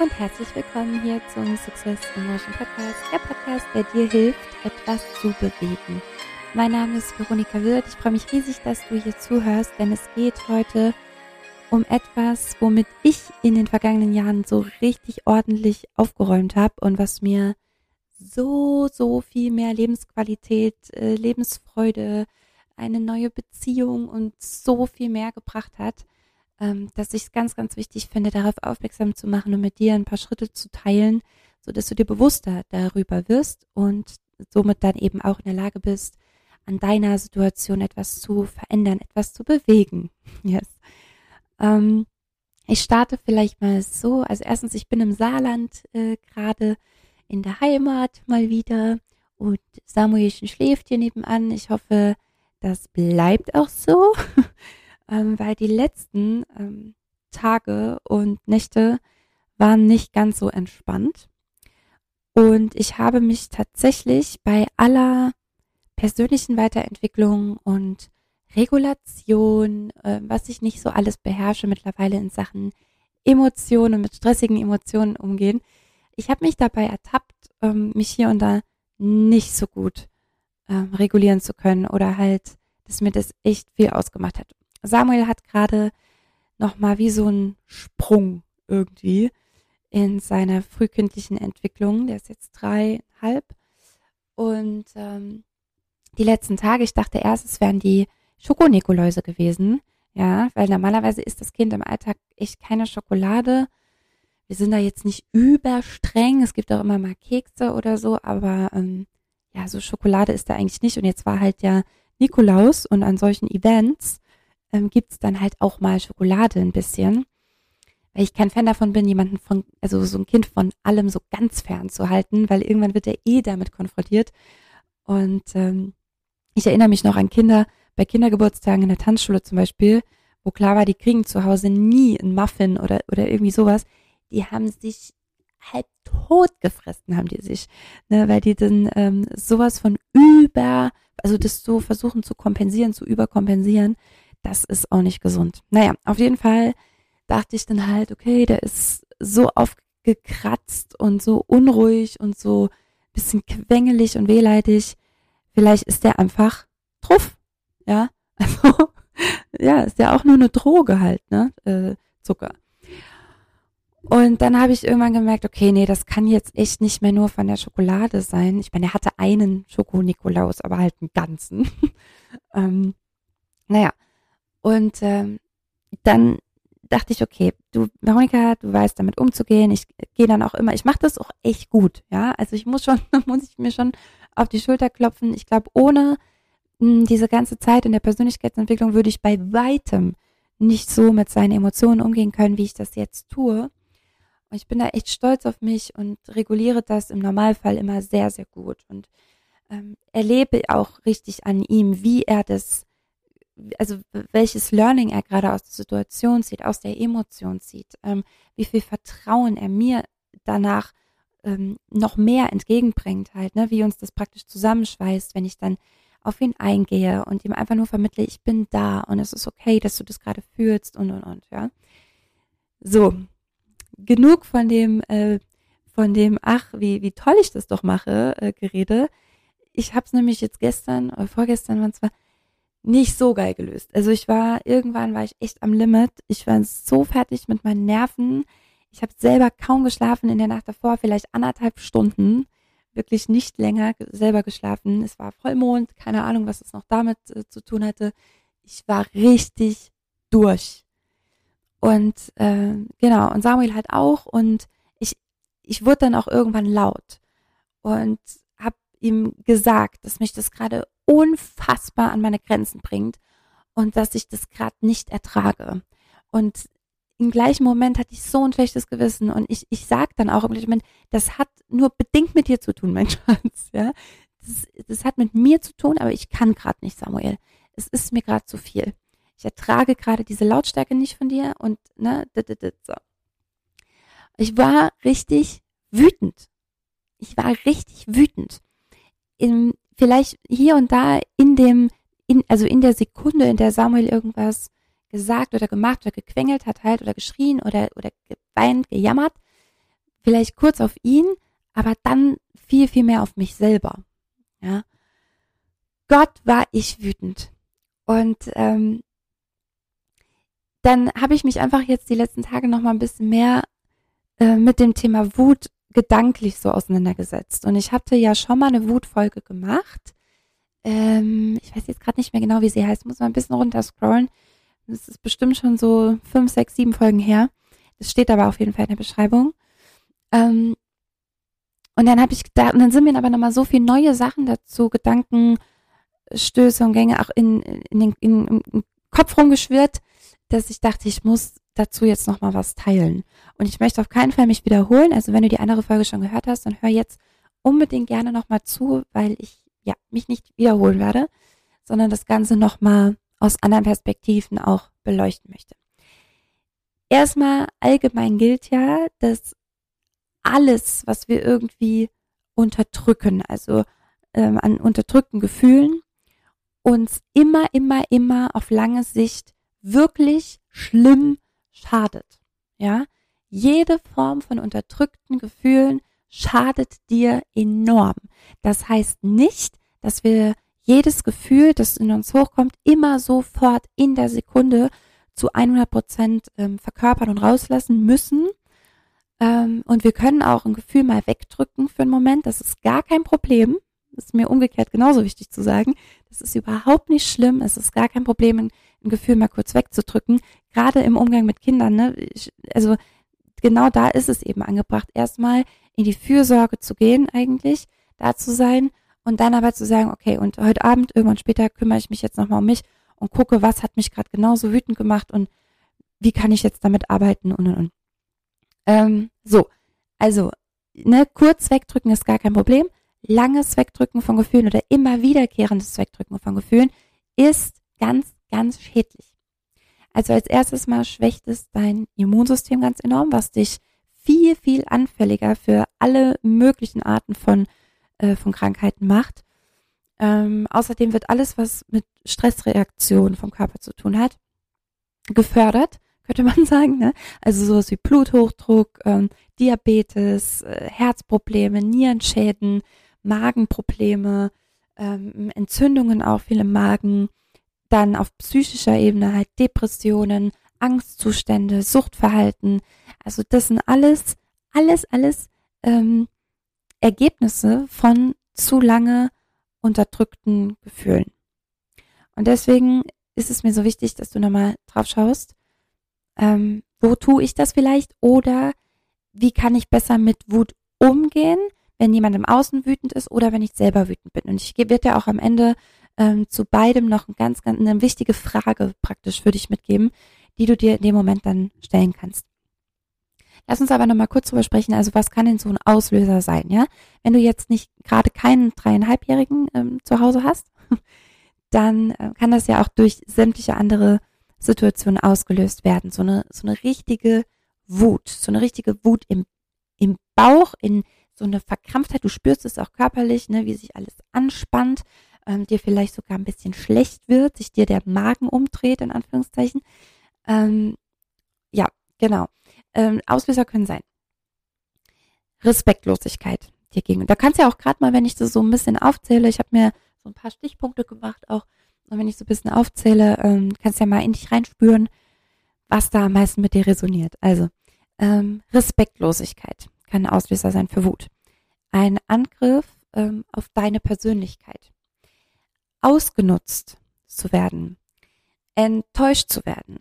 und herzlich willkommen hier zum Success in Motion Podcast, der Podcast, der dir hilft, etwas zu bewegen. Mein Name ist Veronika Wirth. Ich freue mich riesig, dass du hier zuhörst, denn es geht heute um etwas, womit ich in den vergangenen Jahren so richtig ordentlich aufgeräumt habe und was mir so, so viel mehr Lebensqualität, äh, Lebensfreude, eine neue Beziehung und so viel mehr gebracht hat ähm, dass ich es ganz, ganz wichtig finde, darauf aufmerksam zu machen und mit dir ein paar Schritte zu teilen, so dass du dir bewusster darüber wirst und somit dann eben auch in der Lage bist, an deiner Situation etwas zu verändern, etwas zu bewegen. Yes. Ähm, ich starte vielleicht mal so. Also erstens, ich bin im Saarland äh, gerade in der Heimat mal wieder und Samuelchen schläft hier nebenan. Ich hoffe, das bleibt auch so. ähm, weil die letzten ähm, Tage und Nächte waren nicht ganz so entspannt. Und ich habe mich tatsächlich bei aller persönlichen Weiterentwicklung und Regulation, äh, was ich nicht so alles beherrsche mittlerweile in Sachen Emotionen und mit stressigen Emotionen umgehen. Ich habe mich dabei ertappt, ähm, mich hier und da nicht so gut ähm, regulieren zu können oder halt, dass mir das echt viel ausgemacht hat. Samuel hat gerade nochmal wie so einen Sprung irgendwie in seiner frühkindlichen Entwicklung. Der ist jetzt dreieinhalb. Und ähm, die letzten Tage, ich dachte erst, es wären die Schokonikoläuse gewesen. Ja, weil normalerweise isst das Kind im Alltag echt keine Schokolade. Wir sind da jetzt nicht überstreng. Es gibt auch immer mal Kekse oder so, aber ähm, ja, so Schokolade ist da eigentlich nicht. Und jetzt war halt ja Nikolaus und an solchen Events ähm, gibt es dann halt auch mal Schokolade ein bisschen. Weil ich kein Fan davon bin, jemanden von, also so ein Kind von allem so ganz fern zu halten, weil irgendwann wird er eh damit konfrontiert. Und ähm, ich erinnere mich noch an Kinder, bei Kindergeburtstagen in der Tanzschule zum Beispiel, wo klar war, die kriegen zu Hause nie einen Muffin oder, oder irgendwie sowas. Die haben sich halb tot gefressen, haben die sich, ne, weil die dann ähm, sowas von über, also das so versuchen zu kompensieren, zu überkompensieren, das ist auch nicht gesund. Naja, auf jeden Fall dachte ich dann halt, okay, der ist so aufgekratzt und so unruhig und so bisschen quengelig und wehleidig. Vielleicht ist der einfach truff, ja. Also, ja, ist ja auch nur eine Droge halt, ne? Äh, Zucker. Und dann habe ich irgendwann gemerkt, okay, nee, das kann jetzt echt nicht mehr nur von der Schokolade sein. Ich meine, er hatte einen Schoko-Nikolaus, aber halt einen ganzen. ähm, naja, und ähm, dann dachte ich, okay, du, Veronika, du weißt damit umzugehen. Ich gehe dann auch immer, ich mache das auch echt gut, ja. Also ich muss schon, muss ich mir schon auf die Schulter klopfen. Ich glaube, ohne mh, hm, diese ganze Zeit in der Persönlichkeitsentwicklung würde ich bei weitem nicht so mit seinen Emotionen umgehen können, wie ich das jetzt tue. Und ich bin da echt stolz auf mich und reguliere das im Normalfall immer sehr, sehr gut und ähm, erlebe auch richtig an ihm, wie er das also welches Learning er gerade aus der Situation zieht, aus der Emotion zieht, ähm, wie viel Vertrauen er mir danach ähm, noch mehr entgegenbringt halt, ne, wie uns das praktisch zusammenschweißt, wenn ich dann auf ihn eingehe und ihm einfach nur vermittle, ich bin da und es ist okay, dass du das gerade fühlst und und und, ja. So, genug von dem, äh, von dem, ach, wie, wie toll ich das doch mache, äh, Gerede. Ich habe es nämlich jetzt gestern oder vorgestern, wann zwar nicht so geil gelöst. Also ich war, irgendwann war ich echt am Limit. Ich war so fertig mit meinen Nerven. Ich habe selber kaum geschlafen in der Nacht davor, vielleicht anderthalb Stunden. Wirklich nicht länger selber geschlafen. Es war Vollmond, keine Ahnung, was es noch damit äh, zu tun hatte. Ich war richtig durch. Und äh, genau, und Samuel halt auch. Und ich, ich wurde dann auch irgendwann laut und ihm gesagt, dass mich das gerade unfassbar an meine Grenzen bringt und dass ich das gerade nicht ertrage. Und im gleichen Moment hatte ich so ein schlechtes Gewissen und ich, ich sag dann auch im gleichen Moment, das hat nur bedingt mit dir zu tun, mein Schatz, ja. Das, das hat mit mir zu tun, aber ich kann gerade nicht, Samuel. Es ist mir gerade zu viel. Ich ertrage gerade diese Lautstärke nicht von dir und ne, so. Ich war richtig wütend. Ich war richtig wütend. Im, vielleicht hier und da in dem, in, also in der Sekunde, in der Samuel irgendwas gesagt oder gemacht oder gequengelt hat halt oder geschrien oder, oder geweint, gejammert, vielleicht kurz auf ihn, aber dann viel, viel mehr auf mich selber. Ja. Gott war ich wütend. Und ähm, dann habe ich mich einfach jetzt die letzten Tage noch mal ein bisschen mehr äh, mit dem Thema Wut gedanklich so auseinandergesetzt. Und ich hatte ja schon mal eine Wutfolge gemacht. Ähm, ich weiß jetzt gerade nicht mehr genau, wie sie heißt. Muss mal ein bisschen runterscrollen. Das ist bestimmt schon so fünf, sechs, sieben Folgen her. Das steht aber auf jeden Fall in der Beschreibung. Ähm, und dann habe ich gedacht, und dann sind mir aber nochmal so viele neue Sachen dazu, Gedankenstöße und Gänge auch in, in den in, im Kopf rumgeschwirrt, dass ich dachte, ich muss dazu jetzt nochmal was teilen. Und ich möchte auf keinen Fall mich wiederholen. Also wenn du die andere Folge schon gehört hast, dann hör jetzt unbedingt gerne nochmal zu, weil ich ja mich nicht wiederholen werde, sondern das Ganze nochmal aus anderen Perspektiven auch beleuchten möchte. Erstmal allgemein gilt ja, dass alles, was wir irgendwie unterdrücken, also ähm, an unterdrückten Gefühlen, uns immer, immer, immer auf lange Sicht wirklich schlimm schadet. Ja, jede Form von unterdrückten Gefühlen schadet dir enorm. Das heißt nicht, dass wir jedes Gefühl, das in uns hochkommt, immer sofort in der Sekunde zu 100 Prozent ähm, verkörpern und rauslassen müssen. Ähm, und wir können auch ein Gefühl mal wegdrücken für einen Moment. Das ist gar kein Problem. Das ist mir umgekehrt genauso wichtig zu sagen. Das ist überhaupt nicht schlimm. Es ist gar kein Problem, ein, ein Gefühl mal kurz wegzudrücken. Gerade im Umgang mit Kindern. Ne? Also genau da ist es eben angebracht, erstmal in die Fürsorge zu gehen eigentlich, da zu sein und dann aber zu sagen, okay, und heute Abend, irgendwann später kümmere ich mich jetzt nochmal um mich und gucke, was hat mich gerade genauso wütend gemacht und wie kann ich jetzt damit arbeiten und und und. Ähm, so, also, ne, kurz wegdrücken ist gar kein Problem. Langes Wegdrücken von Gefühlen oder immer wiederkehrendes Wegdrücken von Gefühlen ist ganz, ganz schädlich. Also als erstes mal schwächt es dein Immunsystem ganz enorm, was dich viel, viel anfälliger für alle möglichen Arten von äh, von Krankheiten macht. Ähm, außerdem wird alles, was mit Stressreaktionen vom Körper zu tun hat, gefördert, könnte man sagen. Ne? Also sowas wie Bluthochdruck, ähm, Diabetes, äh, Herzprobleme, Nierenschäden, Magenprobleme, ähm, Entzündungen auch viel im Magen, dann auf psychischer Ebene halt Depressionen, Angstzustände, Suchtverhalten. Also das sind alles, alles, alles ähm, Ergebnisse von zu lange unterdrückten Gefühlen. Und deswegen ist es mir so wichtig, dass du nochmal drauf schaust, ähm, wo tue ich das vielleicht oder wie kann ich besser mit Wut umgehen, wenn jemand im Außen wütend ist oder wenn ich selber wütend bin. Und ich werde dir auch am Ende ähm, zu beidem noch ein ganz, ganz, eine wichtige Frage praktisch für dich mitgeben, die du dir in dem Moment dann stellen kannst. Lass uns aber nochmal kurz drüber sprechen. Also was kann denn so ein Auslöser sein, ja? Wenn du jetzt nicht gerade keinen dreieinhalbjährigen ähm, zu Hause hast, dann äh, kann das ja auch durch sämtliche andere Situationen ausgelöst werden. So eine, so eine richtige Wut, so eine richtige Wut im, im Bauch, in so eine Verkrampftheit. Du spürst es auch körperlich, ne, wie sich alles anspannt, ähm, dir vielleicht sogar ein bisschen schlecht wird, sich dir der Magen umdreht, in Anführungszeichen. Ähm, ja, genau ähm, Auslöser können sein. Respektlosigkeit dir gegenüber. Da kannst du ja auch gerade mal, wenn ich das so ein bisschen aufzähle, ich habe mir so ein paar Stichpunkte gemacht auch, und wenn ich so ein bisschen aufzähle, ähm, kannst du ja mal in dich reinspüren, was da am meisten mit dir resoniert. Also, ähm, Respektlosigkeit kann ein Auslöser sein für Wut. Ein Angriff ähm, auf deine Persönlichkeit. Ausgenutzt zu werden. Enttäuscht zu werden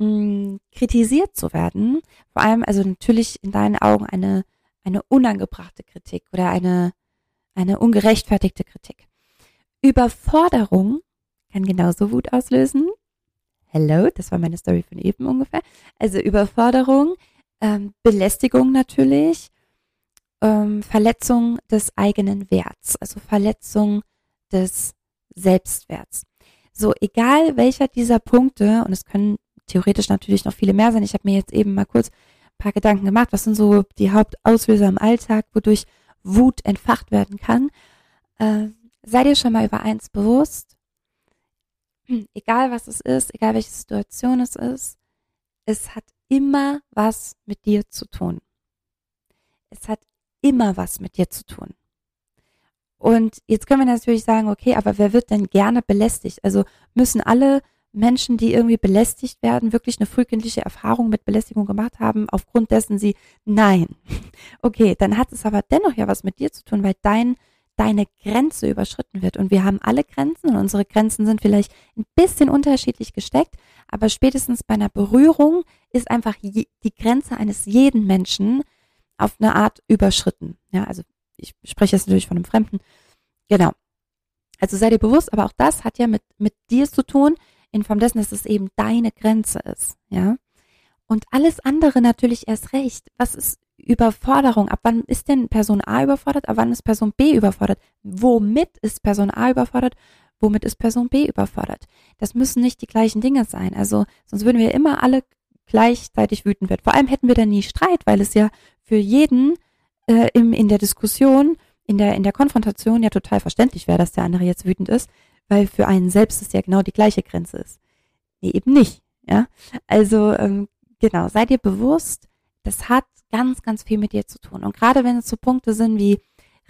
mh, kritisiert zu werden, vor allem also natürlich in deinen Augen eine, eine unangebrachte Kritik oder eine, eine ungerechtfertigte Kritik. Überforderung kann genauso Wut auslösen. Hello, das war meine Story von eben ungefähr. Also Überforderung, ähm, Belästigung natürlich, ähm, Verletzung des eigenen Werts, also Verletzung des Selbstwerts. So, egal welcher dieser Punkte, und es können theoretisch natürlich noch viele mehr sein. Ich habe mir jetzt eben mal kurz ein paar Gedanken gemacht. Was sind so die Hauptauslöser im Alltag, wodurch Wut entfacht werden kann? Äh, sei dir schon mal über eins bewusst. Egal was es ist, egal welche Situation es ist, es hat immer was mit dir zu tun. es hat immer was mit dir zu tun. Und jetzt können wir natürlich sagen, okay, aber wer wird denn gerne belästigt? Also müssen alle Menschen, die irgendwie belästigt werden, wirklich eine frühkindliche Erfahrung mit Belästigung gemacht haben, aufgrund dessen sie, nein. Okay, dann hat es aber dennoch ja was mit dir zu tun, weil dein, deine Grenze überschritten wird. Und wir haben alle Grenzen und unsere Grenzen sind vielleicht ein bisschen unterschiedlich gesteckt, aber spätestens bei einer Berührung ist einfach die Grenze eines jeden Menschen auf eine Art überschritten. Ja, also ich spreche jetzt natürlich von einem Fremden. Genau. Also sei dir bewusst, aber auch das hat ja mit, mit dir zu tun, in Form dessen, dass es eben deine Grenze ist, ja. Und alles andere natürlich erst recht. Was ist Überforderung? Ab wann ist denn Person A überfordert? Ab wann ist Person B überfordert? Womit ist Person A überfordert? Womit ist Person B überfordert? Das müssen nicht die gleichen Dinge sein. Also, sonst würden wir immer alle gleichzeitig wütend werden. Vor allem hätten wir dann nie Streit, weil es ja für jeden äh, im, in der Diskussion, in der, in der Konfrontation ja total verständlich wäre, dass der andere jetzt wütend ist weil für einen selbst es ja genau die gleiche Grenze ist. Nee, eben nicht. Ja, also ähm, genau, sei dir bewusst, das hat ganz, ganz viel mit dir zu tun. Und gerade wenn es so Punkte sind wie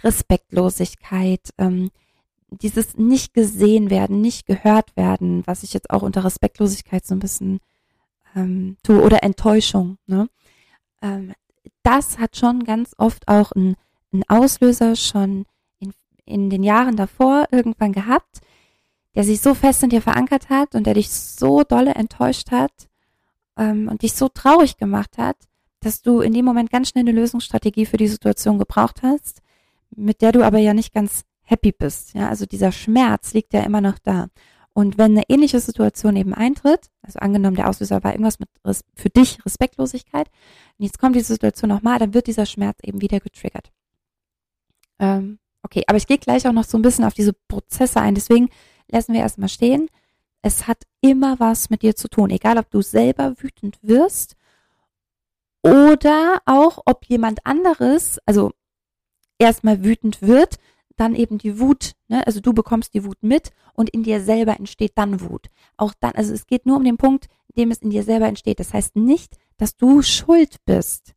Respektlosigkeit, ähm, dieses nicht gesehen werden, nicht gehört werden, was ich jetzt auch unter Respektlosigkeit so ein bisschen ähm, tue, oder Enttäuschung, ne? Ähm, das hat schon ganz oft auch einen Auslöser schon in, in den Jahren davor irgendwann gehabt, der sich so fest in dir verankert hat und der dich so dolle enttäuscht hat ähm, und dich so traurig gemacht hat, dass du in dem Moment ganz schnell eine Lösungsstrategie für die Situation gebraucht hast, mit der du aber ja nicht ganz happy bist. Ja, also dieser Schmerz liegt ja immer noch da. Und wenn eine ähnliche Situation eben eintritt, also angenommen der Auslöser war irgendwas mit für dich Respektlosigkeit, und jetzt kommt diese Situation nochmal, dann wird dieser Schmerz eben wieder getriggert. Ähm, okay, aber ich gehe gleich auch noch so ein bisschen auf diese Prozesse ein. Deswegen lassen wir erstmal stehen. Es hat immer was mit dir zu tun, egal ob du selber wütend wirst oder auch ob jemand anderes, also erstmal wütend wird, dann eben die Wut, ne? also du bekommst die Wut mit und in dir selber entsteht dann Wut. Auch dann, also es geht nur um den Punkt, in dem es in dir selber entsteht. Das heißt nicht, dass du schuld bist,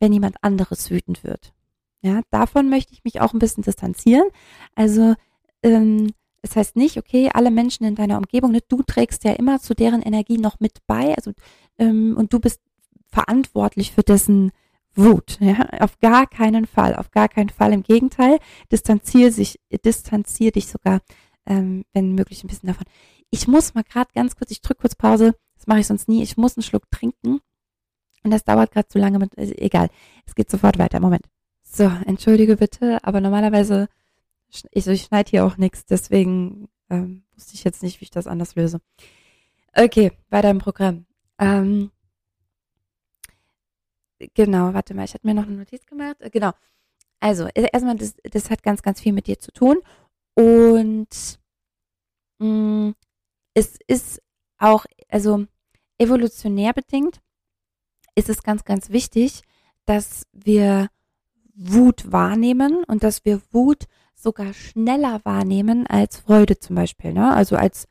wenn jemand anderes wütend wird. Ja, davon möchte ich mich auch ein bisschen distanzieren. Also ähm, das heißt nicht, okay, alle Menschen in deiner Umgebung, ne, du trägst ja immer zu deren Energie noch mit bei, also ähm, und du bist verantwortlich für dessen Wut. Ja? Auf gar keinen Fall, auf gar keinen Fall. Im Gegenteil, distanziere sich, distanziere dich sogar, ähm, wenn möglich, ein bisschen davon. Ich muss mal gerade ganz kurz, ich drücke kurz Pause, das mache ich sonst nie, ich muss einen Schluck trinken. Und das dauert gerade zu lange mit, äh, egal. Es geht sofort weiter. Moment. So, entschuldige bitte, aber normalerweise ich, ich schneide hier auch nichts, deswegen ähm, wusste ich jetzt nicht, wie ich das anders löse. Okay, weiter im Programm. Ähm, genau, warte mal, ich hatte mir noch eine Notiz gemacht. Äh, genau. Also, erstmal, das, das hat ganz, ganz viel mit dir zu tun. Und mh, mm, es ist auch, also evolutionär bedingt, ist es ganz, ganz wichtig, dass wir Wut wahrnehmen und dass wir Wut sogar schneller wahrnehmen als Freude zum Beispiel. Ne? Also als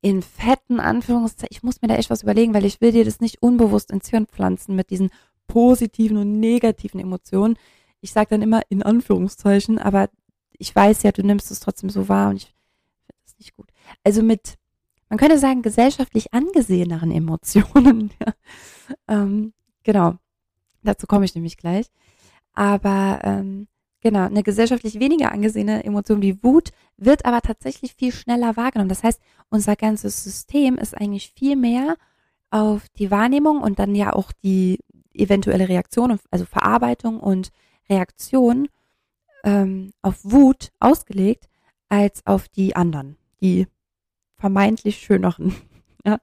in fetten Anführungszeichen, ich muss mir da echt was überlegen, weil ich will dir das nicht unbewusst ins Hirn pflanzen mit diesen positiven und negativen Emotionen. Ich sage dann immer in Anführungszeichen, aber ich weiß ja, du nimmst es trotzdem so wahr und ich finde das nicht gut. Also mit, man könnte sagen, gesellschaftlich angeseheneren Emotionen. ja. ähm, genau, dazu komme ich nämlich gleich. Aber ähm, Genau, eine gesellschaftlich weniger angesehene Emotion wie Wut wird aber tatsächlich viel schneller wahrgenommen. Das heißt, unser ganzes System ist eigentlich viel mehr auf die Wahrnehmung und dann ja auch die eventuelle Reaktion, also Verarbeitung und Reaktion ähm, auf Wut ausgelegt, als auf die anderen, die vermeintlich schöneren. ja.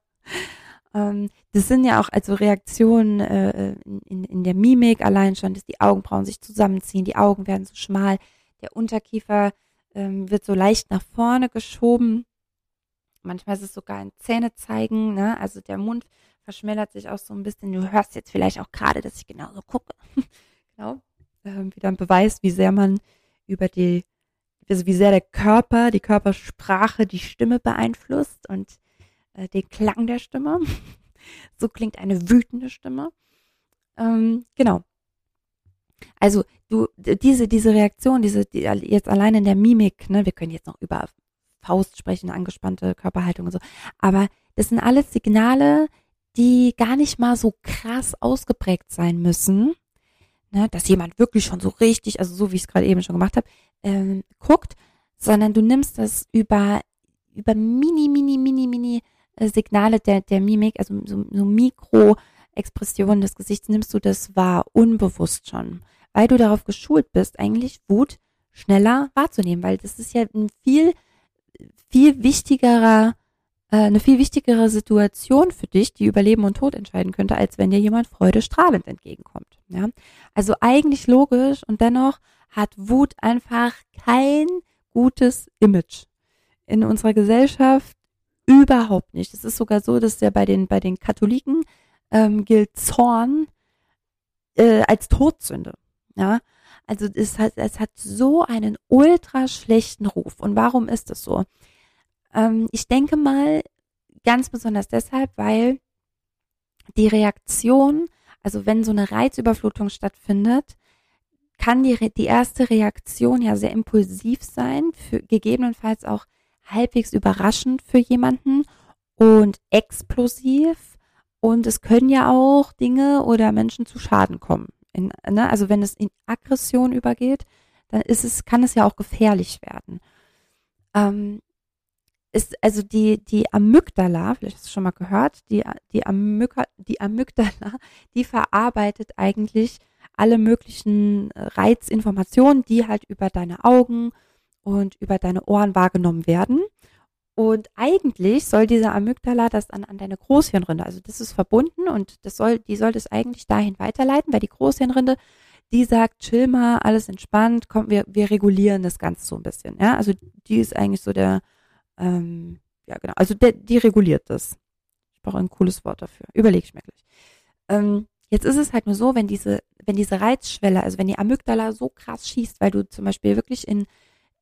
Ähm, das sind ja auch also Reaktionen äh, in, in der Mimik allein schon, dass die Augenbrauen sich zusammenziehen, die Augen werden so schmal, der Unterkiefer ähm, wird so leicht nach vorne geschoben. Manchmal ist es sogar ein Zähne zeigen, ne? also der Mund verschmälert sich auch so ein bisschen. Du hörst jetzt vielleicht auch gerade, dass ich genauso gucke. genau. Ähm, wieder ein Beweis, wie sehr man über die, also wie sehr der Körper, die Körpersprache die Stimme beeinflusst und äh, den Klang der Stimme. so klingt eine wütende Stimme. Ähm, genau. Also du, diese, diese Reaktion, diese, die, jetzt allein in der Mimik, ne, wir können jetzt noch über Faust sprechen, angespannte Körperhaltung und so, aber das sind alles Signale, die gar nicht mal so krass ausgeprägt sein müssen, ne, dass jemand wirklich schon so richtig, also so wie ich es gerade eben schon gemacht habe, ähm, guckt, sondern du nimmst das über, über mini, mini, mini, mini äh, Signale der, der Mimik, also so, so Mikroexpressionen des Gesichts, nimmst du das wahr, unbewusst schon, weil du darauf geschult bist, eigentlich Wut schneller wahrzunehmen, weil das ist ja ein viel, viel wichtigerer äh, eine viel wichtigere Situation für dich, die über Leben und Tod entscheiden könnte, als wenn dir jemand freudestrahlend entgegenkommt. Ja? Also eigentlich logisch und dennoch hat Wut einfach kein gutes Image in unserer Gesellschaft überhaupt nicht. Es ist sogar so, dass ja bei den bei den Katholiken ähm, gilt Zorn äh, als Todsünde. Ja, also es hat es hat so einen ultra schlechten Ruf. Und warum ist das so? Ähm, ich denke mal ganz besonders deshalb, weil die Reaktion, also wenn so eine Reizüberflutung stattfindet, kann die, die erste Reaktion ja sehr impulsiv sein, für, gegebenenfalls auch halbwegs überraschend für jemanden und explosiv. Und es können ja auch Dinge oder Menschen zu Schaden kommen. In, ne? Also wenn es in Aggression übergeht, dann ist es, kann es ja auch gefährlich werden. Ähm, ist also die, die Amygdala, vielleicht hast du schon mal gehört, die, die, Amyga, die Amygdala, die verarbeitet eigentlich alle möglichen Reizinformationen, die halt über deine Augen und über deine Ohren wahrgenommen werden. Und eigentlich soll diese Amygdala das dann an deine Großhirnrinde, also das ist verbunden und das soll, die soll das eigentlich dahin weiterleiten, weil die Großhirnrinde, die sagt, chill mal, alles entspannt, komm, wir, wir regulieren das Ganze so ein bisschen, ja. Also die ist eigentlich so der, ähm, ja, genau. Also der, die reguliert das. Ich brauche ein cooles Wort dafür. Überlege ich mir gleich. Ähm, jetzt ist es halt nur so, wenn diese, wenn diese Reizschwelle, also wenn die Amygdala so krass schießt, weil du zum Beispiel wirklich in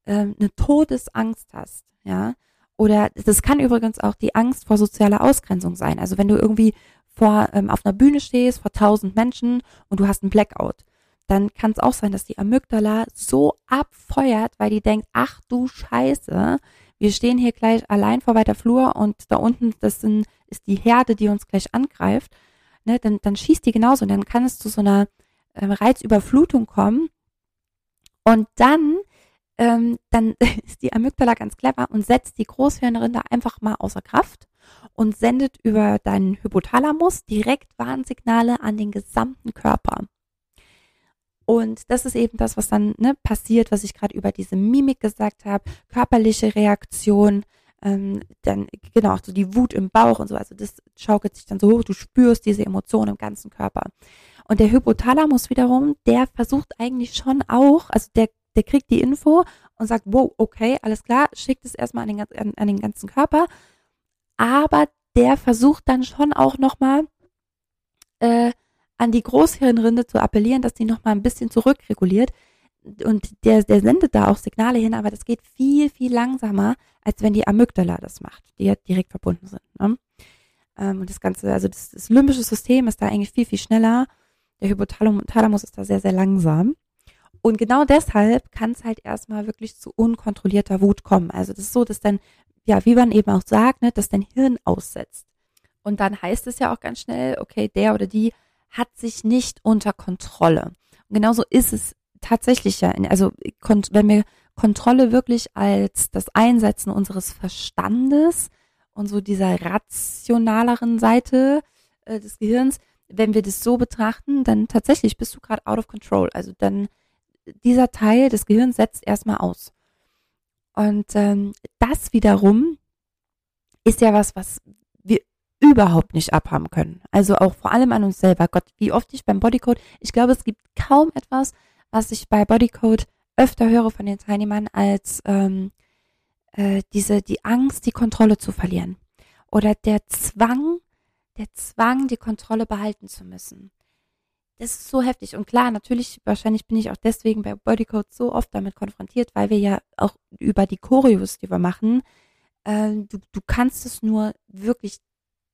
ähm, eine Todesangst hast, ja, oder das kann übrigens auch die Angst vor sozialer Ausgrenzung sein. Also wenn du irgendwie vor ähm, auf einer Bühne stehst vor tausend Menschen und du hast einen Blackout, dann kann es auch sein, dass die Amygdala so abfeuert, weil die denkt, ach du Scheiße, wir stehen hier gleich allein vor weiter Flur und da unten, das sind, ist die Herde, die uns gleich angreift, ne, dann, dann schießt die genauso und dann kann es zu so einer äh, Reizüberflutung kommen. Und dann, ähm, dann ist die Amygdala ganz clever und setzt die Großhirnrinde einfach mal außer Kraft und sendet über deinen Hypothalamus direkt Warnsignale an den gesamten Körper. Und das ist eben das, was dann ne, passiert, was ich gerade über diese Mimik gesagt habe, körperliche Reaktion, ähm, dann genau auch so die Wut im Bauch und so. Also das schaukelt sich dann so hoch, du spürst diese Emotionen im ganzen Körper. Und der Hypothalamus wiederum, der versucht eigentlich schon auch, also der, der kriegt die Info und sagt, wow, okay, alles klar, schickt es erstmal an den, an, an den ganzen Körper. Aber der versucht dann schon auch nochmal, äh, an die Großhirnrinde zu appellieren, dass die nochmal ein bisschen zurückreguliert. Und der, der sendet da auch Signale hin, aber das geht viel, viel langsamer, als wenn die Amygdala das macht, die ja direkt verbunden sind. Ne? Ähm, und das Ganze, also das, das limbische System ist da eigentlich viel, viel schneller. Der Hypothalamus ist da sehr, sehr langsam. Und genau deshalb kann es halt erstmal wirklich zu unkontrollierter Wut kommen. Also das ist so, dass dann, ja, wie man eben auch sagt, ne, dass dein Hirn aussetzt. Und dann heißt es ja auch ganz schnell, okay, der oder die hat sich nicht unter Kontrolle. Und genauso ist es tatsächlich ja, also wenn wir Kontrolle wirklich als das Einsetzen unseres Verstandes und so dieser rationaleren Seite äh, des Gehirns, wenn wir das so betrachten, dann tatsächlich bist du gerade out of control. Also dann dieser Teil des Gehirns setzt erstmal aus. Und ähm, das wiederum ist ja was, was überhaupt nicht abhaben können. Also auch vor allem an uns selber. Gott, wie oft ich beim Bodycode, ich glaube, es gibt kaum etwas, was ich bei Bodycode öfter höre von den Teilnehmern, als ähm, äh, diese, die Angst, die Kontrolle zu verlieren. Oder der Zwang, der Zwang, die Kontrolle behalten zu müssen. Das ist so heftig. Und klar, natürlich, wahrscheinlich bin ich auch deswegen bei Bodycode so oft damit konfrontiert, weil wir ja auch über die Choreos, die wir machen, äh, du, du kannst es nur wirklich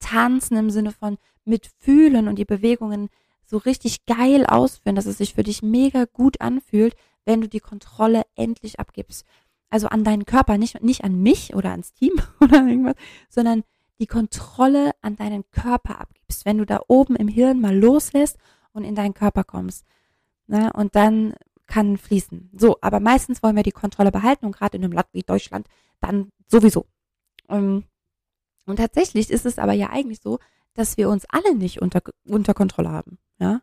tanzen im Sinne von mitfühlen und die Bewegungen so richtig geil ausführen, dass es sich für dich mega gut anfühlt, wenn du die Kontrolle endlich abgibst. Also an deinen Körper, nicht, nicht an mich oder ans Team oder irgendwas, sondern die Kontrolle an deinen Körper abgibst. Wenn du da oben im Hirn mal loslässt und in deinen Körper kommst. Ne? Und dann kann fließen. So, aber meistens wollen wir die Kontrolle behalten und gerade in einem Land wie Deutschland dann sowieso. Ähm, und tatsächlich ist es aber ja eigentlich so, dass wir uns alle nicht unter, unter Kontrolle haben. Ja?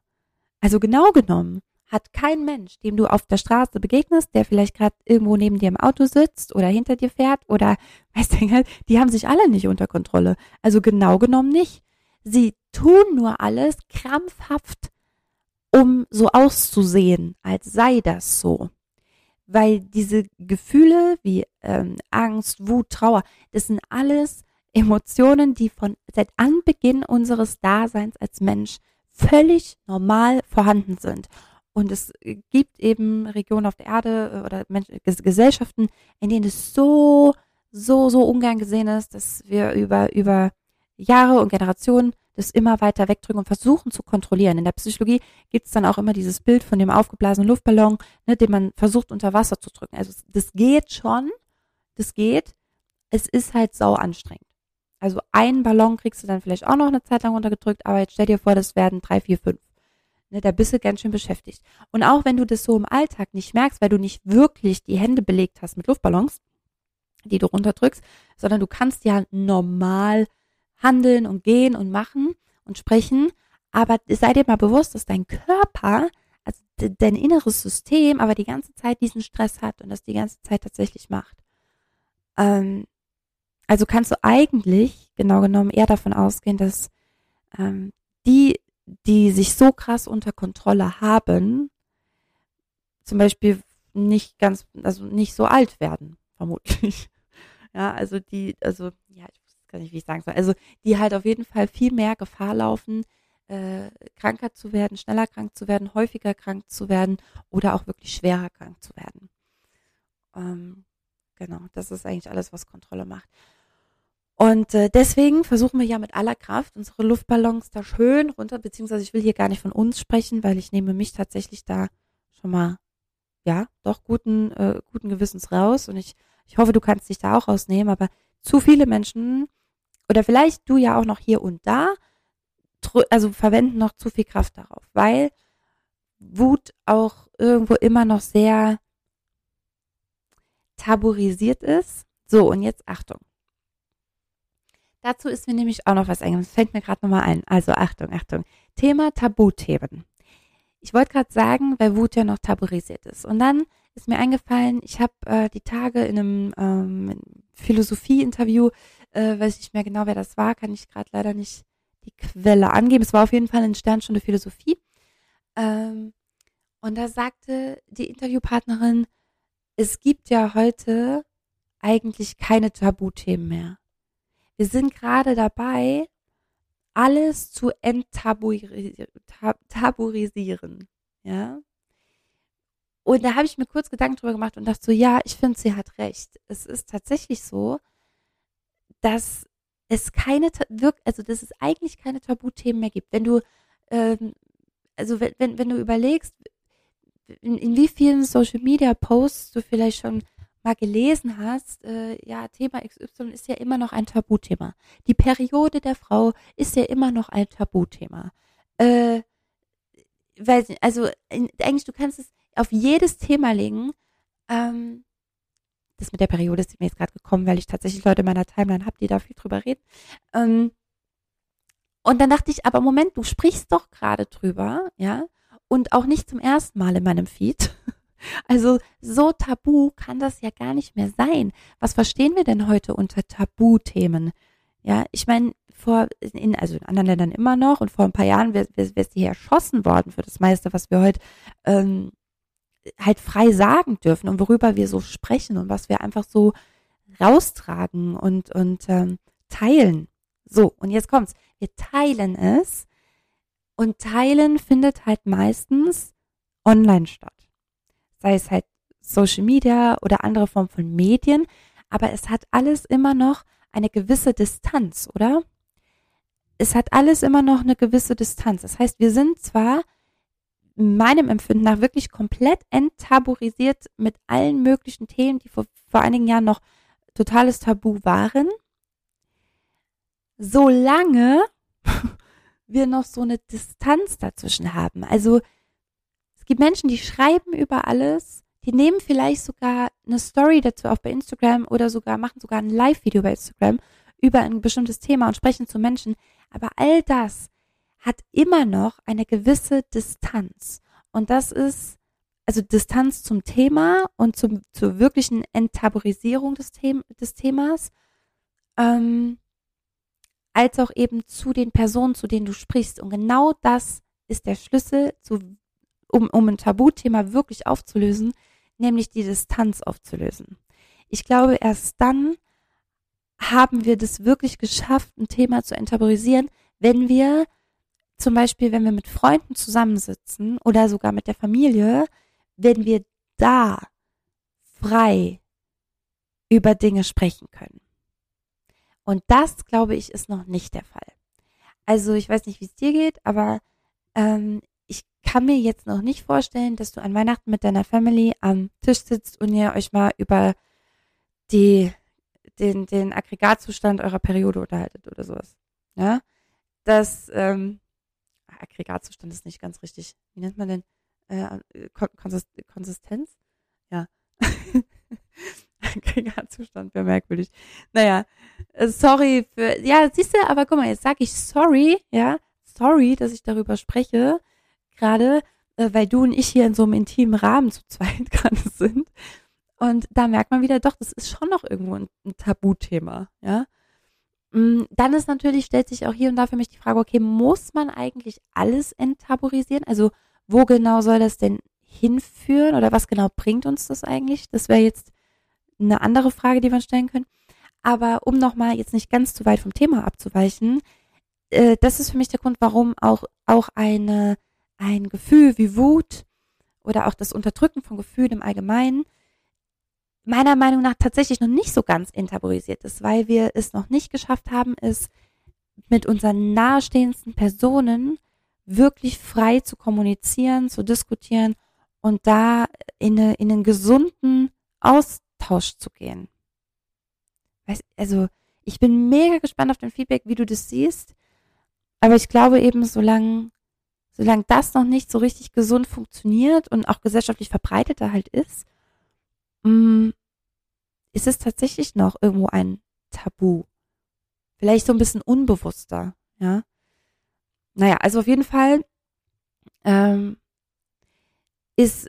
Also genau genommen hat kein Mensch, dem du auf der Straße begegnest, der vielleicht gerade irgendwo neben dir im Auto sitzt oder hinter dir fährt oder weißt du, die haben sich alle nicht unter Kontrolle. Also genau genommen nicht. Sie tun nur alles krampfhaft, um so auszusehen, als sei das so. Weil diese Gefühle wie ähm, Angst, Wut, Trauer, das sind alles Emotionen, die von seit Anbeginn unseres Daseins als Mensch völlig normal vorhanden sind. Und es gibt eben Regionen auf der Erde äh, oder Gesellschaften, in denen es so, so, so ungern gesehen ist, dass wir über, über Jahre und Generationen das immer weiter wegdrücken und versuchen zu kontrollieren. In der Psychologie gibt es dann auch immer dieses Bild von dem aufgeblasenen Luftballon, ne, den man versucht unter Wasser zu drücken. Also das geht schon, das geht. Es ist halt sau anstrengend. Also einen Ballon kriegst du dann vielleicht auch noch eine Zeit lang runtergedrückt, aber jetzt stell dir vor, das werden drei, vier, fünf. Ne, da bist du ganz schön beschäftigt. Und auch wenn du das so im Alltag nicht merkst, weil du nicht wirklich die Hände belegt hast mit Luftballons, die du runterdrückst, sondern du kannst ja normal handeln und gehen und machen und sprechen. Aber sei dir mal bewusst, dass dein Körper, also dein inneres System, aber die ganze Zeit diesen Stress hat und das die ganze Zeit tatsächlich macht. Ähm, also kannst du eigentlich genau genommen eher davon ausgehen, dass ähm, die, die sich so krass unter Kontrolle haben, zum Beispiel nicht ganz, also nicht so alt werden, vermutlich. Ja, also die, also, ja, ich weiß gar nicht, wie ich sagen soll. Also, die halt auf jeden Fall viel mehr Gefahr laufen, äh, kranker zu werden, schneller krank zu werden, häufiger krank zu werden oder auch wirklich schwerer krank zu werden. Ähm, genau, das ist eigentlich alles, was Kontrolle macht. Und äh, deswegen versuchen wir ja mit aller Kraft unsere Luftballons da schön runter, beziehungsweise ich will hier gar nicht von uns sprechen, weil ich nehme mich tatsächlich da schon mal, ja, doch guten, äh, guten Gewissens raus. Und ich, ich hoffe, du kannst dich da auch rausnehmen, aber zu viele Menschen, oder vielleicht du ja auch noch hier und da, also verwenden noch zu viel Kraft darauf, weil Wut auch irgendwo immer noch sehr tabuisiert ist. So, und jetzt Achtung. Dazu ist mir nämlich auch noch was eingefallen. Das fällt mir gerade nochmal ein. Also Achtung, Achtung. Thema Tabuthemen. Ich wollte gerade sagen, weil Wut ja noch tabuisiert ist. Und dann ist mir eingefallen, ich habe äh, die Tage in einem ähm, Philosophie-Interview, äh, weiß nicht mehr genau, wer das war, kann ich gerade leider nicht die Quelle angeben. Es war auf jeden Fall ein Sternstunde Philosophie. Ähm, und da sagte die Interviewpartnerin, es gibt ja heute eigentlich keine Tabuthemen mehr. Wir sind gerade dabei, alles zu enttabuisieren. Ja. Und da habe ich mir kurz Gedanken drüber gemacht und dachte so, ja, ich finde, sie hat recht. Es ist tatsächlich so, dass es keine, also dass es eigentlich keine Tabuthemen mehr gibt. Wenn du, ähm, also wenn, wenn, wenn du überlegst, in, in wie vielen Social Media Posts du vielleicht schon mal gelesen hast, äh, ja, Thema XY ist ja immer noch ein Tabuthema. Die Periode der Frau ist ja immer noch ein Tabuthema. Äh, weil, also in, eigentlich, du kannst es auf jedes Thema legen. Ähm, das mit der Periode ist mir jetzt gerade gekommen, weil ich tatsächlich Leute in meiner Timeline habe, die da viel drüber reden. Ähm, und dann dachte ich, aber Moment, du sprichst doch gerade drüber, ja, und auch nicht zum ersten Mal in meinem Feed. Also so tabu kann das ja gar nicht mehr sein. Was verstehen wir denn heute unter Tabuthemen? Ja, ich meine, vor, in, also in anderen Ländern immer noch und vor ein paar Jahren wäre wär, hier erschossen worden für das meiste, was wir heute ähm, halt frei sagen dürfen und worüber wir so sprechen und was wir einfach so raustragen und, und ähm, teilen. So, und jetzt kommt's. Wir teilen es und teilen findet halt meistens online statt sei es halt Social Media oder andere Formen von Medien, aber es hat alles immer noch eine gewisse Distanz, oder? es hat alles immer noch eine gewisse Distanz. Das heißt, wir sind zwar meinem Empfinden nach wirklich komplett enttabuisiert mit allen möglichen Themen, die vor, vor einigen Jahren noch totales Tabu waren, solange wir noch so eine Distanz dazwischen haben. Also es gibt Menschen, die schreiben über alles, die nehmen vielleicht sogar eine Story dazu auf bei Instagram oder sogar machen sogar ein Live-Video bei Instagram über ein bestimmtes Thema und sprechen zu Menschen. Aber all das hat immer noch eine gewisse Distanz. Und das ist also Distanz zum Thema und zum, zur wirklichen Enttabuisierung des, The des Themas, ähm, als auch eben zu den Personen, zu denen du sprichst. Und genau das ist der Schlüssel, zu, um, um ein Tabuthema wirklich aufzulösen, nämlich die Distanz aufzulösen. Ich glaube, erst dann haben wir das wirklich geschafft, ein Thema zu enttabuisieren, wenn wir zum Beispiel, wenn wir mit Freunden zusammensitzen oder sogar mit der Familie, wenn wir da frei über Dinge sprechen können. Und das, glaube ich, ist noch nicht der Fall. Also ich weiß nicht, wie es dir geht, aber ähm, kann mir jetzt noch nicht vorstellen, dass du an Weihnachten mit deiner Family am Tisch sitzt und ihr euch mal über die, den, den Aggregatzustand eurer Periode unterhaltet oder sowas. Ja, das ähm, Aggregatzustand ist nicht ganz richtig. Wie nennt man denn? Äh, Konsistenz? Ja. Aggregatzustand wäre merkwürdig. Naja, äh, sorry für, ja, siehst du, aber guck mal, jetzt sage ich sorry, ja, sorry, dass ich darüber spreche, gerade, äh, weil du und ich hier in so einem intimen Rahmen zu zweit gerade sind. Und da merkt man wieder, doch, das ist schon noch irgendwo ein, ein Tabuthema, ja. Mm, dann ist natürlich, stellt sich auch hier und da für mich die Frage, okay, muss man eigentlich alles enttabuisieren? Also, wo genau soll das denn hinführen oder was genau bringt uns das eigentlich? Das wäre jetzt eine andere Frage, die wir stellen können. Aber um nochmal jetzt nicht ganz zu weit vom Thema abzuweichen, äh, das ist für mich der Grund, warum auch, auch eine, ein Gefühl wie Wut oder auch das Unterdrücken von Gefühlen im Allgemeinen meiner Meinung nach tatsächlich noch nicht so ganz enttabuisiert ist, weil wir es noch nicht geschafft haben, es mit unseren nahestehendsten Personen wirklich frei zu kommunizieren, zu diskutieren und da in, eine, in einen gesunden Austausch zu gehen. Also ich bin mega gespannt auf dein Feedback, wie du das siehst. Aber ich glaube eben, solange, solange das noch nicht so richtig gesund funktioniert und auch gesellschaftlich verbreiteter halt ist, Mm, ist es tatsächlich noch irgendwo ein Tabu. Vielleicht so ein bisschen unbewusster, ja. Naja, also auf jeden Fall ähm, ist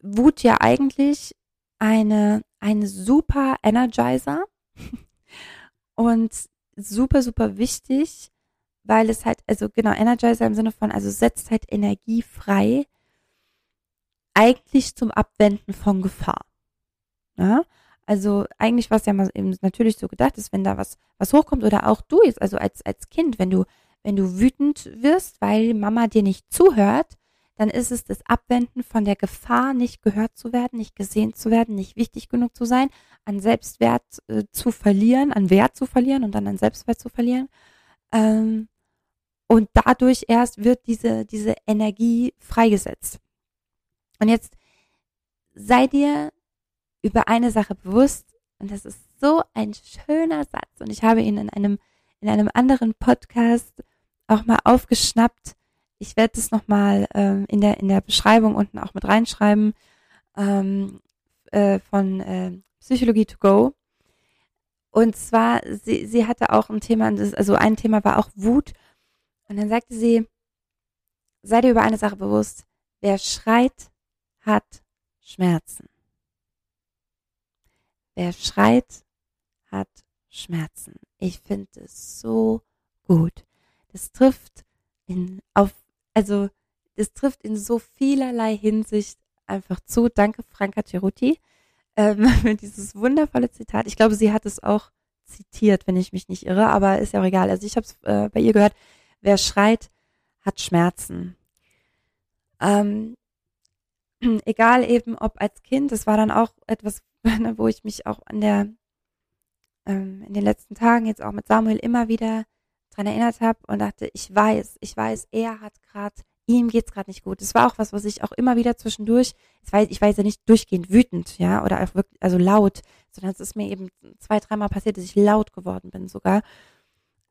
Wut ja eigentlich eine, eine super Energizer und super, super wichtig, weil es halt, also genau, Energizer im Sinne von, also setzt halt Energie frei, eigentlich zum Abwenden von Gefahr. Ja? Also eigentlich war es ja mal eben natürlich so gedacht, dass wenn da was, was hochkommt oder auch du jetzt, also als, als Kind, wenn du, wenn du wütend wirst, weil Mama dir nicht zuhört, dann ist es das Abwenden von der Gefahr, nicht gehört zu werden, nicht gesehen zu werden, nicht wichtig genug zu sein, an Selbstwert äh, zu verlieren, an Wert zu verlieren und dann an Selbstwert zu verlieren. Ähm, und dadurch erst wird diese, diese Energie freigesetzt. Und jetzt sei dir über eine Sache bewusst und das ist so ein schöner Satz und ich habe ihn in einem in einem anderen Podcast auch mal aufgeschnappt. Ich werde das nochmal ähm, in der in der Beschreibung unten auch mit reinschreiben ähm, äh, von äh, Psychologie to go. Und zwar sie sie hatte auch ein Thema, also ein Thema war auch Wut und dann sagte sie, sei dir über eine Sache bewusst, wer schreit, hat Schmerzen. Wer schreit, hat Schmerzen. Ich finde es so gut. Das trifft in, auf, also, das trifft in so vielerlei Hinsicht einfach zu. Danke, Franka Ceruti, ähm, für dieses wundervolle Zitat. Ich glaube, sie hat es auch zitiert, wenn ich mich nicht irre, aber ist ja auch egal. Also ich habe es äh, bei ihr gehört. Wer schreit, hat Schmerzen. Ähm, egal eben, ob als Kind, das war dann auch etwas, Ne, wo ich mich auch an der, ähm, in den letzten Tagen jetzt auch mit Samuel immer wieder dran erinnert habe und dachte, ich weiß, ich weiß, er hat gerade, ihm geht's gerade nicht gut. Das war auch was, was ich auch immer wieder zwischendurch, ich weiß, ich weiß ja nicht durchgehend wütend, ja, oder auch wirklich, also laut, sondern es ist mir eben zwei, dreimal passiert, dass ich laut geworden bin sogar.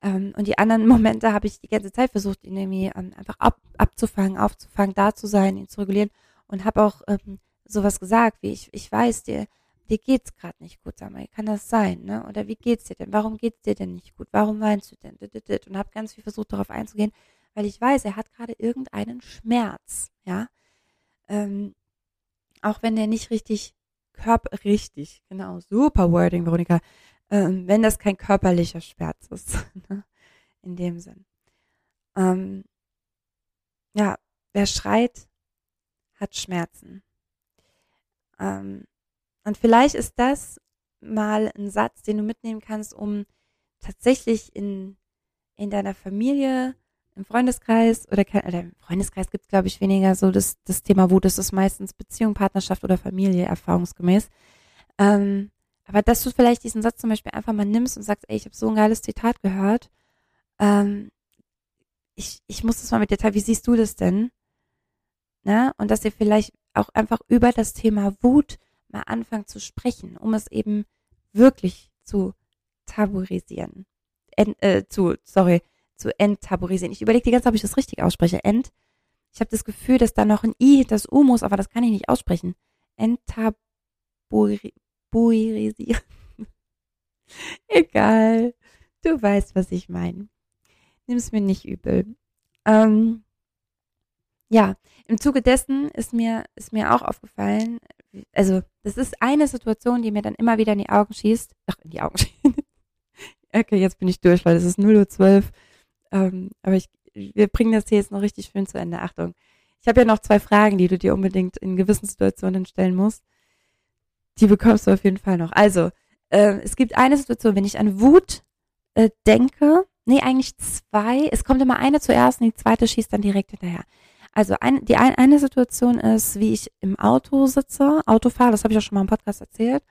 Ähm, und die anderen Momente habe ich die ganze Zeit versucht, ihn irgendwie ähm, einfach ab, abzufangen, aufzufangen, da zu sein, ihn zu regulieren und habe auch ähm, sowas gesagt, wie ich, ich weiß, dir, dir geht's gerade nicht gut, sag mal, kann das sein, ne? Oder wie geht's dir denn? Warum geht's dir denn nicht gut? Warum weinst du denn? Und habe ganz viel versucht, darauf einzugehen, weil ich weiß, er hat gerade irgendeinen Schmerz, ja. Ähm, auch wenn der nicht richtig körper richtig, genau, super Wording, Veronika, ähm, wenn das kein körperlicher Schmerz ist, ne? in dem Sinn. Ähm, ja, wer schreit, hat Schmerzen. Ähm, und vielleicht ist das mal ein Satz, den du mitnehmen kannst, um tatsächlich in, in deiner Familie, im Freundeskreis oder, oder im Freundeskreis gibt es, glaube ich, weniger so das, das Thema Wut. Das ist meistens Beziehung, Partnerschaft oder Familie, erfahrungsgemäß. Ähm, aber dass du vielleicht diesen Satz zum Beispiel einfach mal nimmst und sagst, ey, ich habe so ein geiles Zitat gehört. Ähm, ich, ich muss das mal mit dir teilen. Wie siehst du das denn? Ne? Und dass ihr vielleicht auch einfach über das Thema Wut mal anfangen zu sprechen, um es eben wirklich zu tabuisieren. Ent, äh, zu, sorry, zu enttabuisieren. Ich überlege die ganze Zeit, ob ich das richtig ausspreche. Ent. Ich habe das Gefühl, dass da noch ein I hinter das U muss, aber das kann ich nicht aussprechen. Enttabuisieren. Egal. Du weißt, was ich meine. Nimm's mir nicht übel. Ähm, ja, im Zuge dessen ist mir, ist mir auch aufgefallen, also das ist eine Situation, die mir dann immer wieder in die Augen schießt. Ach, in die Augen schießt. okay, jetzt bin ich durch, weil es ist 0.12 Uhr. Ähm, aber ich, wir bringen das hier jetzt noch richtig schön zu Ende. Achtung. Ich habe ja noch zwei Fragen, die du dir unbedingt in gewissen Situationen stellen musst. Die bekommst du auf jeden Fall noch. Also, äh, es gibt eine Situation, wenn ich an Wut äh, denke, nee, eigentlich zwei. Es kommt immer eine zuerst und die zweite schießt dann direkt hinterher. Also ein, die ein, eine Situation ist, wie ich im Auto sitze, Auto fahre, das habe ich auch schon mal im Podcast erzählt.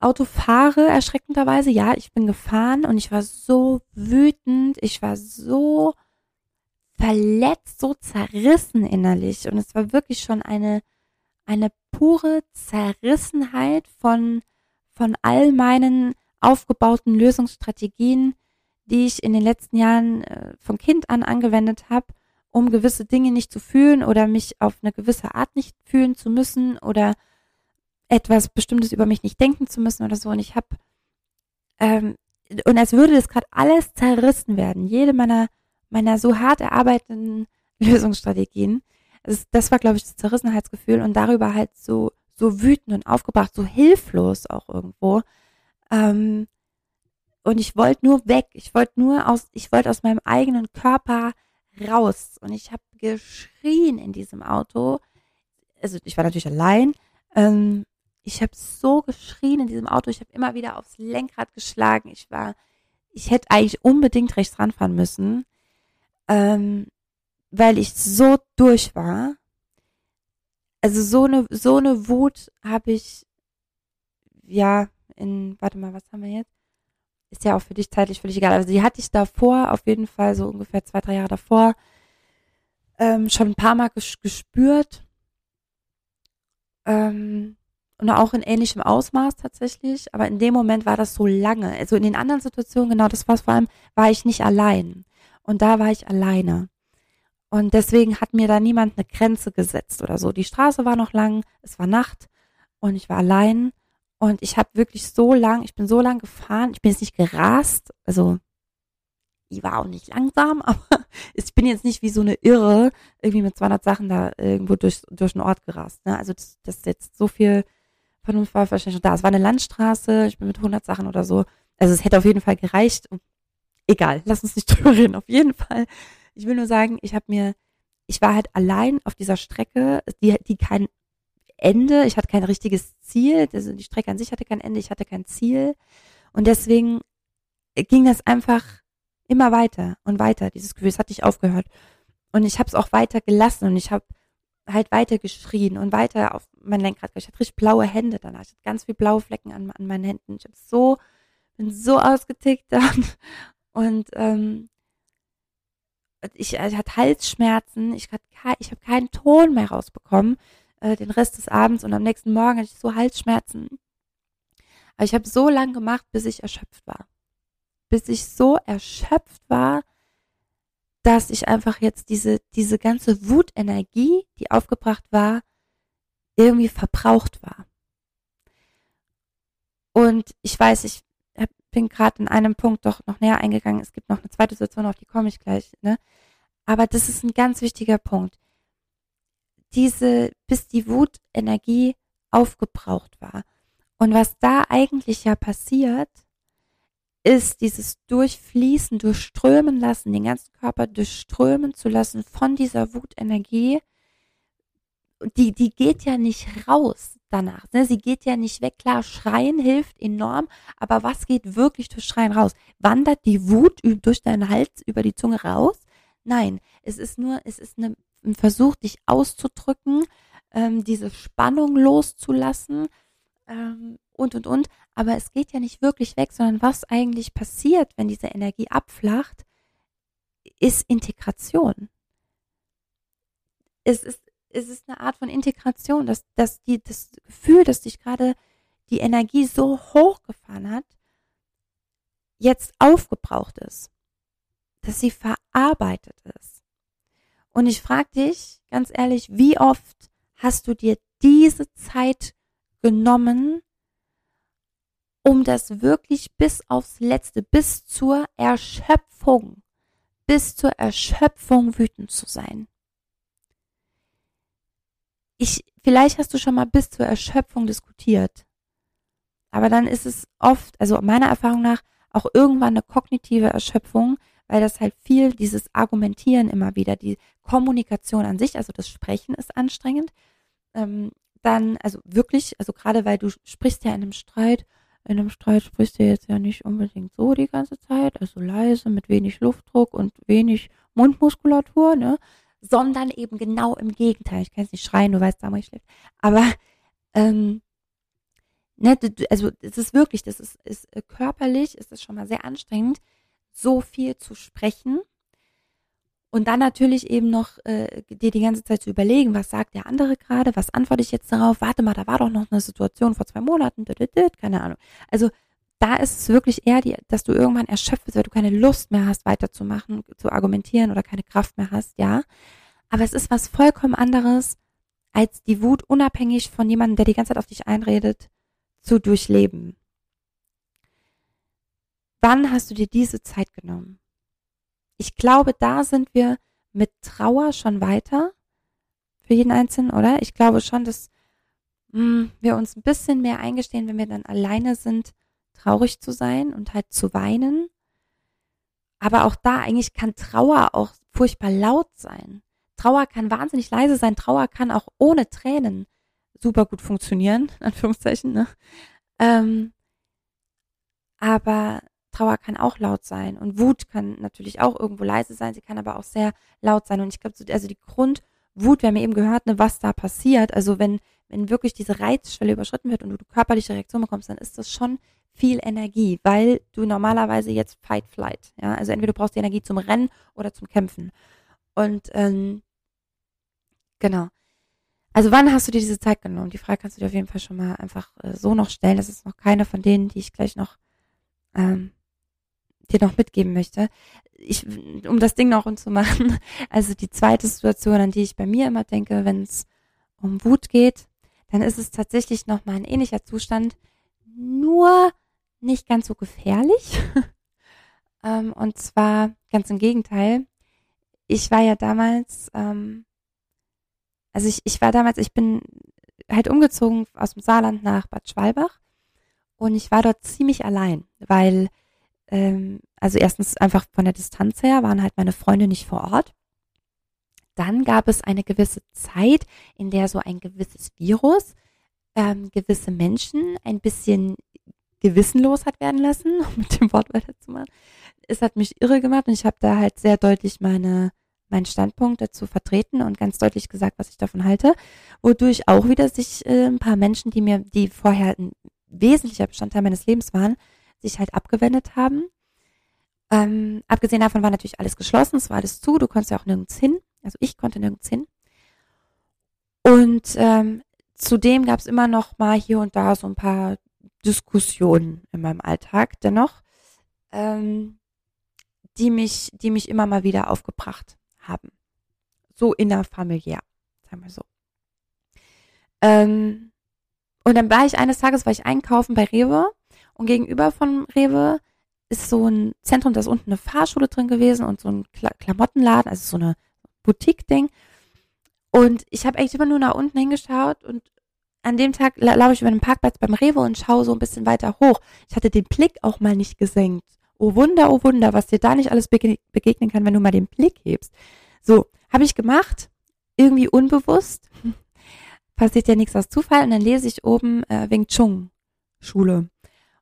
Auto fahre erschreckenderweise, ja, ich bin gefahren und ich war so wütend, ich war so verletzt, so zerrissen innerlich und es war wirklich schon eine eine pure Zerrissenheit von von all meinen aufgebauten Lösungsstrategien, die ich in den letzten Jahren äh, von Kind an angewendet habe um gewisse Dinge nicht zu fühlen oder mich auf eine gewisse Art nicht fühlen zu müssen oder etwas Bestimmtes über mich nicht denken zu müssen oder so. Und ich habe, ähm, und als würde das gerade alles zerrissen werden, jede meiner, meiner so hart erarbeiteten Lösungsstrategien. Das, das war, glaube ich, das Zerrissenheitsgefühl und darüber halt so, so wütend und aufgebracht, so hilflos auch irgendwo. Ähm, und ich wollte nur weg. Ich wollte nur aus, ich wollte aus meinem eigenen Körper raus. Und ich habe geschrien in diesem Auto. Also ich war natürlich allein. Ähm, ich habe so geschrien in diesem Auto. Ich habe immer wieder aufs Lenkrad geschlagen. Ich war, ich hätte eigentlich unbedingt rechts ranfahren müssen, ähm, weil ich so durch war. Also so eine so eine Wut habe ich ja in warte mal, was haben wir jetzt? ist ja auch für dich zeitlich völlig egal. Also die hatte ich davor, auf jeden Fall so ungefähr zwei, drei Jahre davor, ähm, schon ein paar Mal gespürt. Ähm, und auch in ähnlichem Ausmaß tatsächlich. Aber in dem Moment war das so lange. Also in den anderen Situationen, genau das war vor allem, war ich nicht allein. Und da war ich alleine. Und deswegen hat mir da niemand eine Grenze gesetzt oder so. Die Straße war noch lang, es war Nacht und ich war allein und ich habe wirklich so lang, ich bin so lang gefahren, ich bin jetzt nicht gerast, also ich war auch nicht langsam, aber ich bin jetzt nicht wie so eine Irre irgendwie mit 200 Sachen da irgendwo durch, durch den Ort gerast. Ne? Also das, das jetzt so viel Vernunft war wahrscheinlich schon da. Es war eine Landstraße, ich bin mit 100 Sachen oder so. Also es hätte auf jeden Fall gereicht. Egal, lass uns nicht drüber reden. Auf jeden Fall. Ich will nur sagen, ich habe mir, ich war halt allein auf dieser Strecke, die, die kein Ende. Ich hatte kein richtiges Ziel. Also die Strecke an sich hatte kein Ende. Ich hatte kein Ziel. Und deswegen ging das einfach immer weiter und weiter. Dieses Gefühl, es hat nicht aufgehört. Und ich habe es auch weiter gelassen und ich habe halt weiter geschrien und weiter auf mein Lenkrad. Ich hatte richtig blaue Hände danach. Ich hatte ganz viel blaue Flecken an, an meinen Händen. Ich habe so, bin so ausgetickt dann. Und ähm, ich, ich hatte Halsschmerzen, ich, hatte, ich habe keinen Ton mehr rausbekommen, äh, den Rest des Abends und am nächsten Morgen hatte ich so Halsschmerzen. Aber ich habe so lange gemacht, bis ich erschöpft war. Bis ich so erschöpft war, dass ich einfach jetzt diese, diese ganze Wutenergie, die aufgebracht war, irgendwie verbraucht war. Und ich weiß, ich bin gerade in einem Punkt doch noch näher eingegangen. Es gibt noch eine zweite Situation, auf die komme ich gleich, ne? Aber das ist ein ganz wichtiger Punkt. Diese, bis die Wutenergie aufgebraucht war. Und was da eigentlich ja passiert, ist dieses Durchfließen, durchströmen lassen, den ganzen Körper durchströmen zu lassen von dieser Wutenergie. Die, die geht ja nicht raus danach. Ne? Sie geht ja nicht weg. Klar, Schreien hilft enorm, aber was geht wirklich durch Schreien raus? Wandert die Wut durch deinen Hals über die Zunge raus? Nein, es ist nur, es ist eine, ein Versuch, dich auszudrücken, ähm, diese Spannung loszulassen ähm, und und und. Aber es geht ja nicht wirklich weg, sondern was eigentlich passiert, wenn diese Energie abflacht, ist Integration. Es ist es ist eine Art von Integration, dass, dass die, das Gefühl, dass dich gerade die Energie so hochgefahren hat, jetzt aufgebraucht ist, dass sie verarbeitet ist. Und ich frage dich ganz ehrlich, wie oft hast du dir diese Zeit genommen, um das wirklich bis aufs Letzte, bis zur Erschöpfung, bis zur Erschöpfung wütend zu sein? Ich, vielleicht hast du schon mal bis zur Erschöpfung diskutiert. Aber dann ist es oft, also meiner Erfahrung nach, auch irgendwann eine kognitive Erschöpfung, weil das halt viel, dieses Argumentieren immer wieder, die Kommunikation an sich, also das Sprechen ist anstrengend. Ähm, dann, also wirklich, also gerade weil du sprichst ja in einem Streit, in einem Streit sprichst du jetzt ja nicht unbedingt so die ganze Zeit, also leise, mit wenig Luftdruck und wenig Mundmuskulatur, ne? Sondern eben genau im Gegenteil. Ich kann jetzt nicht schreien, du weißt, Samuel schläft. Aber ähm, ne, also es ist wirklich, das ist, ist äh, körperlich, ist es schon mal sehr anstrengend, so viel zu sprechen. Und dann natürlich eben noch äh, dir die ganze Zeit zu überlegen, was sagt der andere gerade, was antworte ich jetzt darauf, warte mal, da war doch noch eine Situation vor zwei Monaten, keine Ahnung. Also da ist es wirklich eher, die, dass du irgendwann erschöpft bist, weil du keine Lust mehr hast, weiterzumachen, zu argumentieren oder keine Kraft mehr hast, ja. Aber es ist was vollkommen anderes, als die Wut unabhängig von jemandem, der die ganze Zeit auf dich einredet, zu durchleben. Wann hast du dir diese Zeit genommen? Ich glaube, da sind wir mit Trauer schon weiter für jeden Einzelnen, oder? Ich glaube schon, dass mh, hm, wir uns ein bisschen mehr eingestehen, wenn wir dann alleine sind, traurig zu sein und halt zu weinen. Aber auch da eigentlich kann Trauer auch furchtbar laut sein. Trauer kann wahnsinnig leise sein. Trauer kann auch ohne Tränen super gut funktionieren, in Anführungszeichen. Ne? Ähm, aber Trauer kann auch laut sein und Wut kann natürlich auch irgendwo leise sein. Sie kann aber auch sehr laut sein. Und ich glaube, also die Grundwut, wir haben eben gehört, ne, was da passiert. Also wenn wenn wirklich diese Reizschwelle überschritten wird und du körperliche Reaktion bekommst, dann ist das schon viel Energie, weil du normalerweise jetzt Fight Flight, ja, also entweder du brauchst die Energie zum Rennen oder zum Kämpfen. Und ähm, genau. Also wann hast du dir diese Zeit genommen? Die Frage kannst du dir auf jeden Fall schon mal einfach äh, so noch stellen. Das ist noch keine von denen, die ich gleich noch ähm, dir noch mitgeben möchte. Ich, um das Ding noch rund zu machen, also die zweite Situation, an die ich bei mir immer denke, wenn es um Wut geht, dann ist es tatsächlich nochmal ein ähnlicher Zustand, nur nicht ganz so gefährlich. ähm, und zwar ganz im Gegenteil. Ich war ja damals, ähm, also ich, ich war damals, ich bin halt umgezogen aus dem Saarland nach Bad Schwalbach und ich war dort ziemlich allein, weil, ähm, also erstens einfach von der Distanz her waren halt meine Freunde nicht vor Ort. Dann gab es eine gewisse Zeit, in der so ein gewisses Virus ähm, gewisse Menschen ein bisschen gewissenlos hat werden lassen, um mit dem Wort weiterzumachen. Es hat mich irre gemacht und ich habe da halt sehr deutlich meine meinen Standpunkt dazu vertreten und ganz deutlich gesagt, was ich davon halte, wodurch auch wieder sich äh, ein paar Menschen, die mir, die vorher ein wesentlicher Bestandteil meines Lebens waren, sich halt abgewendet haben. Ähm, abgesehen davon war natürlich alles geschlossen, es war alles zu, du konntest ja auch nirgends hin. Also ich konnte nirgends hin. Und ähm, zudem gab es immer noch mal hier und da so ein paar Diskussionen in meinem Alltag dennoch, ähm, die mich, die mich immer mal wieder aufgebracht haben. So innerfamiliär, sagen wir so. Ähm, und dann war ich eines Tages, war ich einkaufen bei Rewe und gegenüber von Rewe ist so ein Zentrum, da ist unten eine Fahrschule drin gewesen und so ein Klamottenladen, also so eine Boutique-Ding. Und ich habe eigentlich immer nur nach unten hingeschaut und an dem Tag laufe ich über den Parkplatz beim Rewe und schaue so ein bisschen weiter hoch. Ich hatte den Blick auch mal nicht gesenkt. Oh Wunder, oh Wunder, was dir da nicht alles begegnen kann, wenn du mal den Blick hebst. So, habe ich gemacht, irgendwie unbewusst. Passiert ja nichts aus Zufall. Und dann lese ich oben äh, Wing Chun Schule.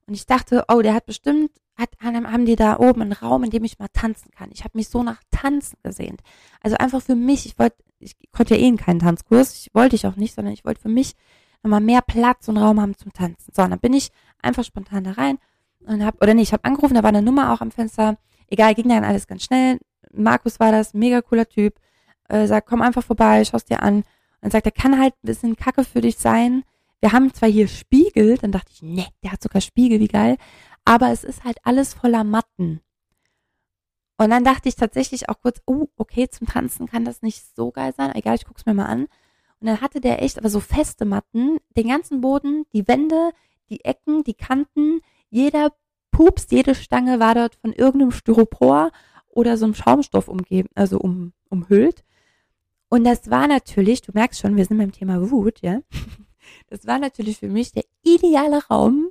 Und ich dachte, oh, der hat bestimmt, hat, haben die da oben einen Raum, in dem ich mal tanzen kann. Ich habe mich so nach Tanzen gesehnt. Also einfach für mich, ich wollte, ich konnte ja eh in keinen Tanzkurs, ich wollte ich auch nicht, sondern ich wollte für mich nochmal mehr Platz und Raum haben zum Tanzen. So, und dann bin ich einfach spontan da rein und hab, oder nee, ich habe angerufen, da war eine Nummer auch am Fenster. Egal, ging dann alles ganz schnell. Markus war das, mega cooler Typ. Äh, sagt, komm einfach vorbei, schaust dir an. Und sagt, er kann halt ein bisschen Kacke für dich sein. Wir haben zwar hier Spiegel, dann dachte ich, ne, der hat sogar Spiegel, wie geil. Aber es ist halt alles voller Matten. Und dann dachte ich tatsächlich auch kurz, oh, okay, zum Tanzen kann das nicht so geil sein. Egal, ich guck's mir mal an. Und dann hatte der echt aber so feste Matten, den ganzen Boden, die Wände, die Ecken, die Kanten, jeder Pups, jede Stange war dort von irgendeinem Styropor oder so einem Schaumstoff umgeben, also um, umhüllt. Und das war natürlich, du merkst schon, wir sind beim Thema Wut, ja. Das war natürlich für mich der ideale Raum,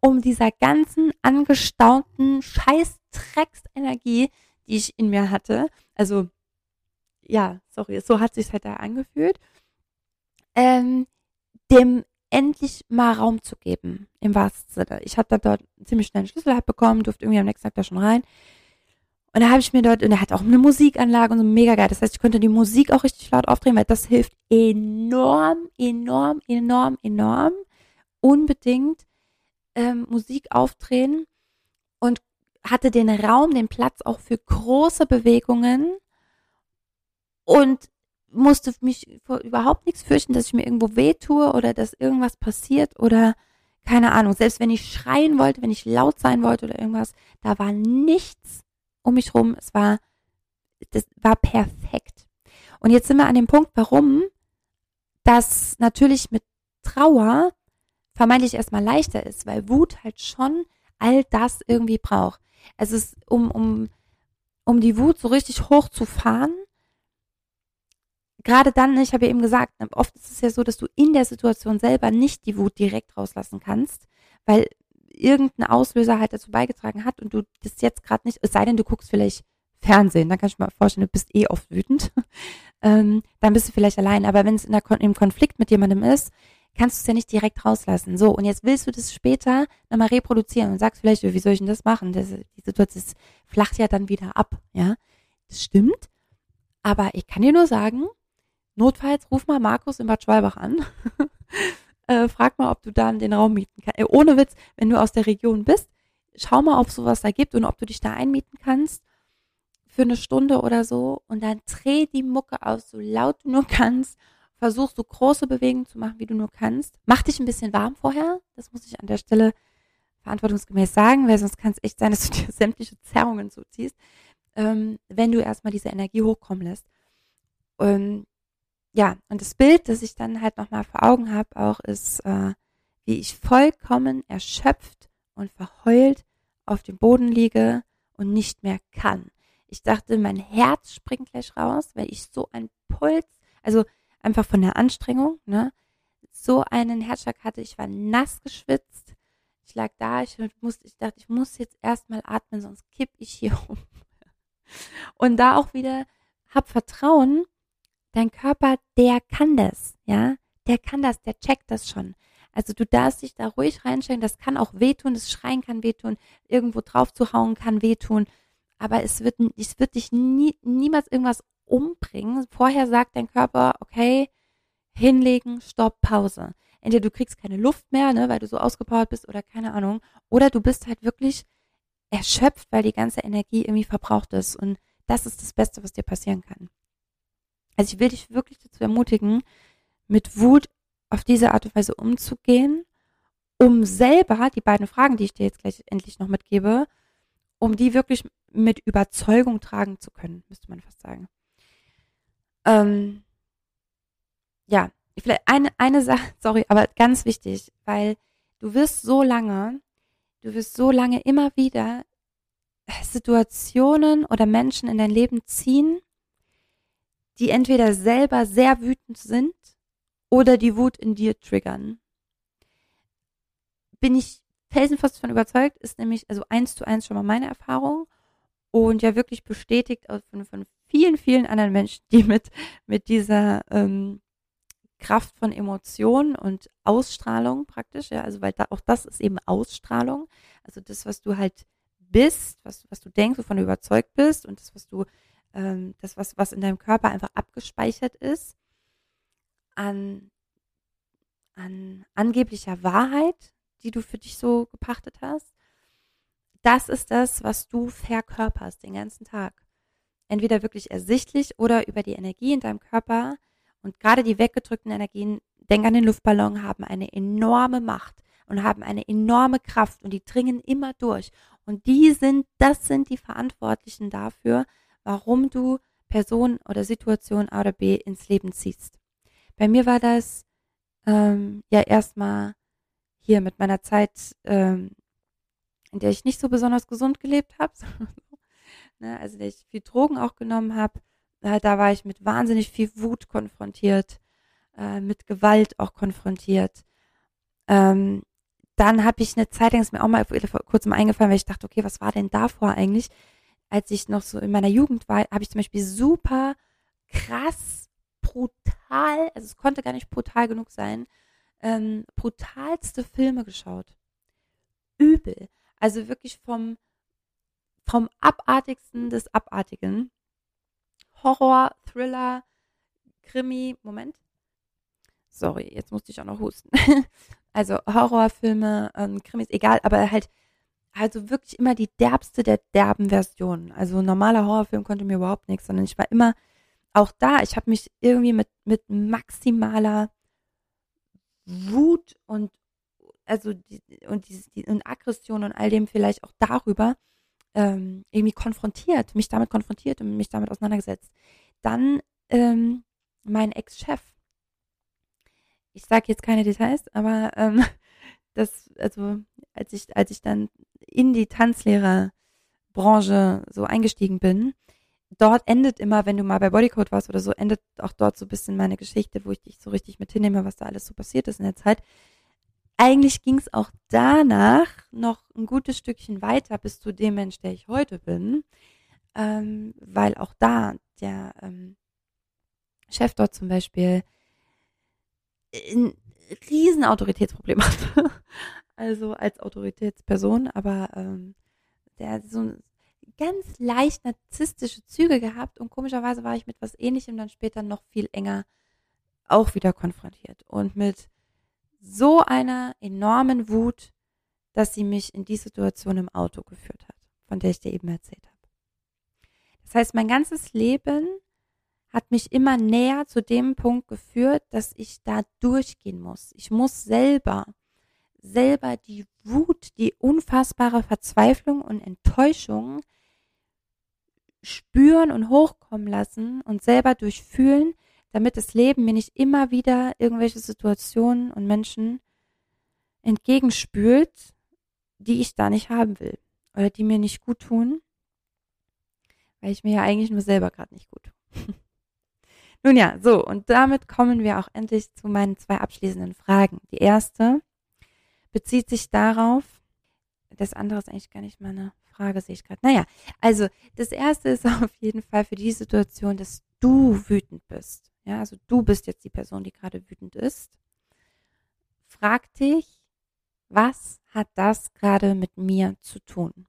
um dieser ganzen angestaunten Scheiß-Drecks-Energie, die ich in mir hatte, also ja, sorry, so hat sich halt da angefühlt, ähm, dem endlich mal Raum zu geben, im wahrsten Sinne. Ich da dort ziemlich schnell einen Schlüssel halt bekommen, durfte irgendwie am nächsten Tag da schon rein. Und da habe ich mir dort, und er hat auch eine Musikanlage und so mega geil. Das heißt, ich konnte die Musik auch richtig laut aufdrehen, weil das hilft enorm, enorm, enorm, enorm. Unbedingt ähm, Musik aufdrehen und hatte den Raum, den Platz auch für große Bewegungen und musste mich vor überhaupt nichts fürchten, dass ich mir irgendwo wehtue oder dass irgendwas passiert oder keine Ahnung. Selbst wenn ich schreien wollte, wenn ich laut sein wollte oder irgendwas, da war nichts um mich rum. Es war, das war perfekt. Und jetzt sind wir an dem Punkt, warum das natürlich mit Trauer vermeintlich erstmal leichter ist, weil Wut halt schon all das irgendwie braucht. Es ist, um, um, um die Wut so richtig hochzufahren, gerade dann, ich habe ja eben gesagt, oft ist es ja so, dass du in der Situation selber nicht die Wut direkt rauslassen kannst, weil irgendein Auslöser halt dazu beigetragen hat und du das jetzt gerade nicht, es sei denn, du guckst vielleicht Fernsehen, dann kann ich mir vorstellen, du bist eh oft wütend, ähm, dann bist du vielleicht allein. Aber wenn es in der Kon im Konflikt mit jemandem ist, kannst du es ja nicht direkt rauslassen. So, und jetzt willst du das später nochmal reproduzieren und sagst vielleicht, wie soll ich denn das machen? Das, die Situation flacht ja dann wieder ab, ja. Das stimmt. Aber ich kann dir nur sagen, notfalls ruf mal Markus in Bad Schwalbach an äh, frag mal, ob du dann den Raum mieten kannst. Äh, ohne Witz, wenn du aus der Region bist, schau mal, ob sowas da gibt und ob du dich da einmieten kannst für eine Stunde oder so und dann dreh die Mucke aus, so laut du nur kannst. Versuch so große Bewegungen zu machen, wie du nur kannst. Mach dich ein bisschen warm vorher. Das muss ich an der Stelle verantwortungsgemäß sagen, weil sonst kann es echt sein, dass du dir sämtliche Zerrungen zuziehst, ähm, wenn du erstmal diese Energie hochkommen lässt. Und ja, und das Bild, das ich dann halt nochmal vor Augen habe, auch ist, äh, wie ich vollkommen erschöpft und verheult auf dem Boden liege und nicht mehr kann. Ich dachte, mein Herz springt gleich raus, weil ich so einen Puls, also einfach von der Anstrengung, ne, so einen Herzschlag hatte. Ich war nass geschwitzt. Ich lag da, ich musste, ich dachte, ich muss jetzt erstmal atmen, sonst kipp ich hier um. Und da auch wieder hab Vertrauen, Dein Körper, der kann das, ja, der kann das, der checkt das schon. Also du darfst dich da ruhig reinstellen, das kann auch wehtun, das Schreien kann wehtun, irgendwo drauf zu hauen kann wehtun, aber es wird, es wird dich nie, niemals irgendwas umbringen. Vorher sagt dein Körper, okay, hinlegen, stopp, Pause. Entweder du kriegst keine Luft mehr, ne, weil du so ausgepowert bist oder keine Ahnung, oder du bist halt wirklich erschöpft, weil die ganze Energie irgendwie verbraucht ist. Und das ist das Beste, was dir passieren kann. Also ich will dich wirklich dazu ermutigen, mit Wut auf diese Art und Weise umzugehen, um selber die beiden Fragen, die ich dir jetzt gleich endlich noch mitgebe, um die wirklich mit Überzeugung tragen zu können, müsste man fast sagen. Ähm, ja, vielleicht eine, eine Sache, sorry, aber ganz wichtig, weil du wirst so lange, du wirst so lange immer wieder Situationen oder Menschen in dein Leben ziehen, die entweder selber sehr wütend sind oder die Wut in dir triggern. Bin ich felsenfest davon überzeugt, ist nämlich also eins zu eins schon mal meine Erfahrung und ja wirklich bestätigt von, von vielen, vielen anderen Menschen, die mit, mit dieser ähm, Kraft von Emotionen und Ausstrahlung praktisch, ja, also weil da, auch das ist eben Ausstrahlung, also das, was du halt bist, was, was du denkst, wovon du überzeugt bist und das, was du, ähm, das, was, was in deinem Körper einfach abgespeichert ist, an, an angeblicher Wahrheit, die du für dich so gepachtet hast, das ist das, was du verkörperst den ganzen Tag. Entweder wirklich ersichtlich oder über die Energie in deinem Körper. Und gerade die weggedrückten Energien, denk an den Luftballon, haben eine enorme Macht und haben eine enorme Kraft und die dringen immer durch. Und die sind, das sind die Verantwortlichen dafür, warum du Person oder Situation A oder B ins Leben ziehst. Bei mir war das ähm, ja erstmal hier mit meiner Zeit, ähm, in der ich nicht so besonders gesund gelebt habe, ne, also der ich viel Drogen auch genommen habe, äh, da war ich mit wahnsinnig viel Wut konfrontiert, äh, mit Gewalt auch konfrontiert. Ähm, dann habe ich eine Zeit lang, ist mir auch mal vor kurzem eingefallen, weil ich dachte, okay, was war denn davor eigentlich? Als ich noch so in meiner Jugend war, habe ich zum Beispiel super krass, brutal, also es konnte gar nicht brutal genug sein, ähm, brutalste Filme geschaut. Übel. Also wirklich vom, vom abartigsten des Abartigen. Horror, Thriller, Krimi, Moment. Sorry, jetzt musste ich auch noch husten. also Horrorfilme, ähm, Krimis, egal, aber halt also wirklich immer die derbste der derben Versionen. Also ein normaler Horrorfilm konnte mir überhaupt nichts, sondern ich war immer auch da. Ich habe mich irgendwie mit, mit maximaler Wut und also die, und dieses die, und Aggression und all dem vielleicht auch darüber ähm, irgendwie konfrontiert, mich damit konfrontiert und mich damit auseinandergesetzt. Dann ähm, mein Ex-Chef. Ich sage jetzt keine Details, aber ähm, das, also als ich, als ich dann in die Tanzlehrerbranche so eingestiegen bin, dort endet immer, wenn du mal bei Bodycode warst oder so, endet auch dort so ein bisschen meine Geschichte, wo ich dich so richtig mit hinnehme, was da alles so passiert ist in der Zeit. Eigentlich ging es auch danach noch ein gutes Stückchen weiter bis zu dem Mensch, der ich heute bin, ähm, weil auch da der ähm, Chef dort zum Beispiel ein riesen Autoritätsproblem hatte. also als Autoritätsperson, aber ähm, der so ganz leicht narzisstische Züge gehabt und komischerweise war ich mit was ähnlichem dann später noch viel enger auch wieder konfrontiert und mit so einer enormen Wut, dass sie mich in die Situation im Auto geführt hat, von der ich dir eben erzählt habe. Das heißt, mein ganzes Leben hat mich immer näher zu dem Punkt geführt, dass ich da durchgehen muss. Ich muss selber, selber die Wut, die unfassbare Verzweiflung und Enttäuschung spüren und hochkommen lassen und selber durchfühlen, damit das Leben mir nicht immer wieder irgendwelche Situationen und Menschen entgegenspült, die ich da nicht haben will oder die mir nicht gut tun, weil ich mir ja eigentlich nur selber gerade nicht gut tue. Nun ja, so, und damit kommen wir auch endlich zu meinen zwei abschließenden Fragen. Die erste bezieht sich darauf, das andere ist eigentlich gar nicht meine Frage, sehe ich gerade. Naja, also das erste ist auf jeden Fall für die Situation, dass du wütend bist. Ja, also du bist jetzt die Person, die gerade wütend ist. Frag dich, was hat das gerade mit mir zu tun?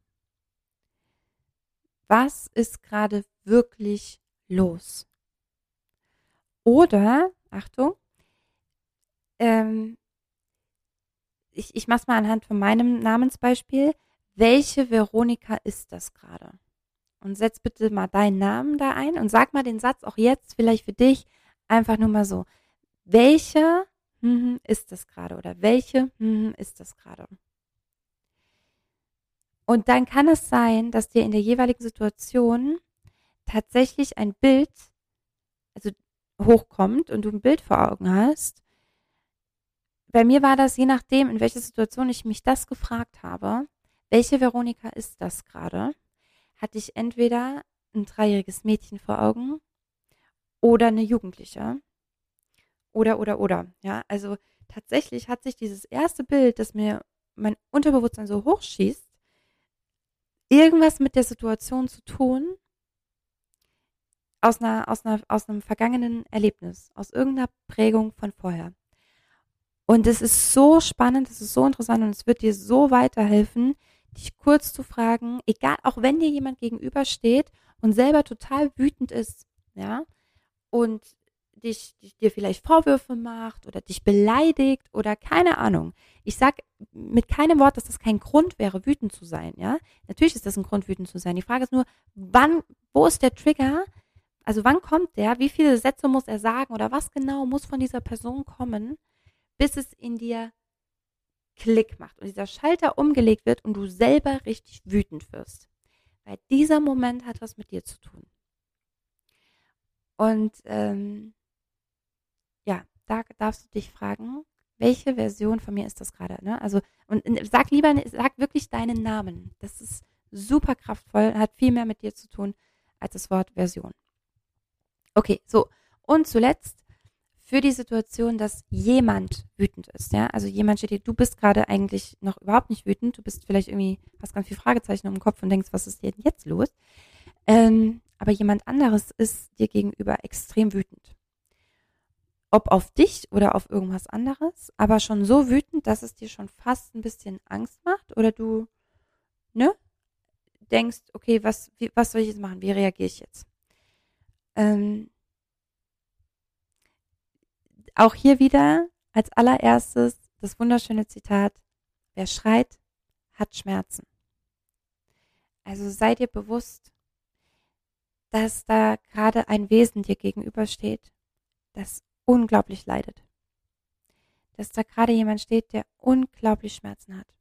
Was ist gerade wirklich los? Oder, Achtung, ähm, ich, ich mache es mal anhand von meinem Namensbeispiel. welche Veronika ist das gerade? Und setz bitte mal deinen Namen da ein und sag mal den Satz auch jetzt vielleicht für dich einfach nur mal so. Welche hm, ist das gerade oder welche hm, ist das gerade? Und dann kann es sein, dass dir in der jeweiligen Situation tatsächlich ein Bild, also hochkommt und du ein Bild vor Augen hast. Bei mir war das je nachdem, in welcher Situation ich mich das gefragt habe, welche Veronika ist das gerade, hatte ich entweder ein dreijähriges Mädchen vor Augen oder eine Jugendliche. Oder, oder, oder. Ja, also tatsächlich hat sich dieses erste Bild, das mir mein Unterbewusstsein so hochschießt, irgendwas mit der Situation zu tun, aus einer, aus einer, aus einem vergangenen Erlebnis, aus irgendeiner Prägung von vorher. Und es ist so spannend, es ist so interessant und es wird dir so weiterhelfen, dich kurz zu fragen, egal, auch wenn dir jemand gegenübersteht und selber total wütend ist, ja, und dich, dich dir vielleicht Vorwürfe macht oder dich beleidigt oder keine Ahnung. Ich sag mit keinem Wort, dass das kein Grund wäre, wütend zu sein, ja. Natürlich ist das ein Grund, wütend zu sein. Die Frage ist nur, wann, wo ist der Trigger? Also wann kommt der? Wie viele Sätze muss er sagen oder was genau muss von dieser Person kommen, bis es in dir Klick macht und dieser Schalter umgelegt wird und du selber richtig wütend wirst. Weil dieser Moment hat was mit dir zu tun. Und ähm, ja, da darfst du dich fragen, welche Version von mir ist das gerade? Ne? Also, und sag lieber, sag wirklich deinen Namen. Das ist super kraftvoll, hat viel mehr mit dir zu tun als das Wort Version. Okay, so. Und zuletzt für die Situation, dass jemand wütend ist, ja, also jemand steht dir, du bist gerade eigentlich noch überhaupt nicht wütend, du bist vielleicht irgendwie, hast ganz viele Fragezeichen im Kopf und denkst, was ist denn jetzt los? Ähm, aber jemand anderes ist dir gegenüber extrem wütend. Ob auf dich oder auf irgendwas anderes, aber schon so wütend, dass es dir schon fast ein bisschen Angst macht oder du, ne, denkst, okay, was, wie, was soll ich jetzt machen? Wie reagiere ich jetzt? Ähm, auch hier wieder als allererstes das wunderschöne Zitat, wer schreit, hat Schmerzen. Also sei dir bewusst, dass da gerade ein Wesen dir gegenübersteht, das unglaublich leidet. Dass da gerade jemand steht, der unglaublich Schmerzen hat.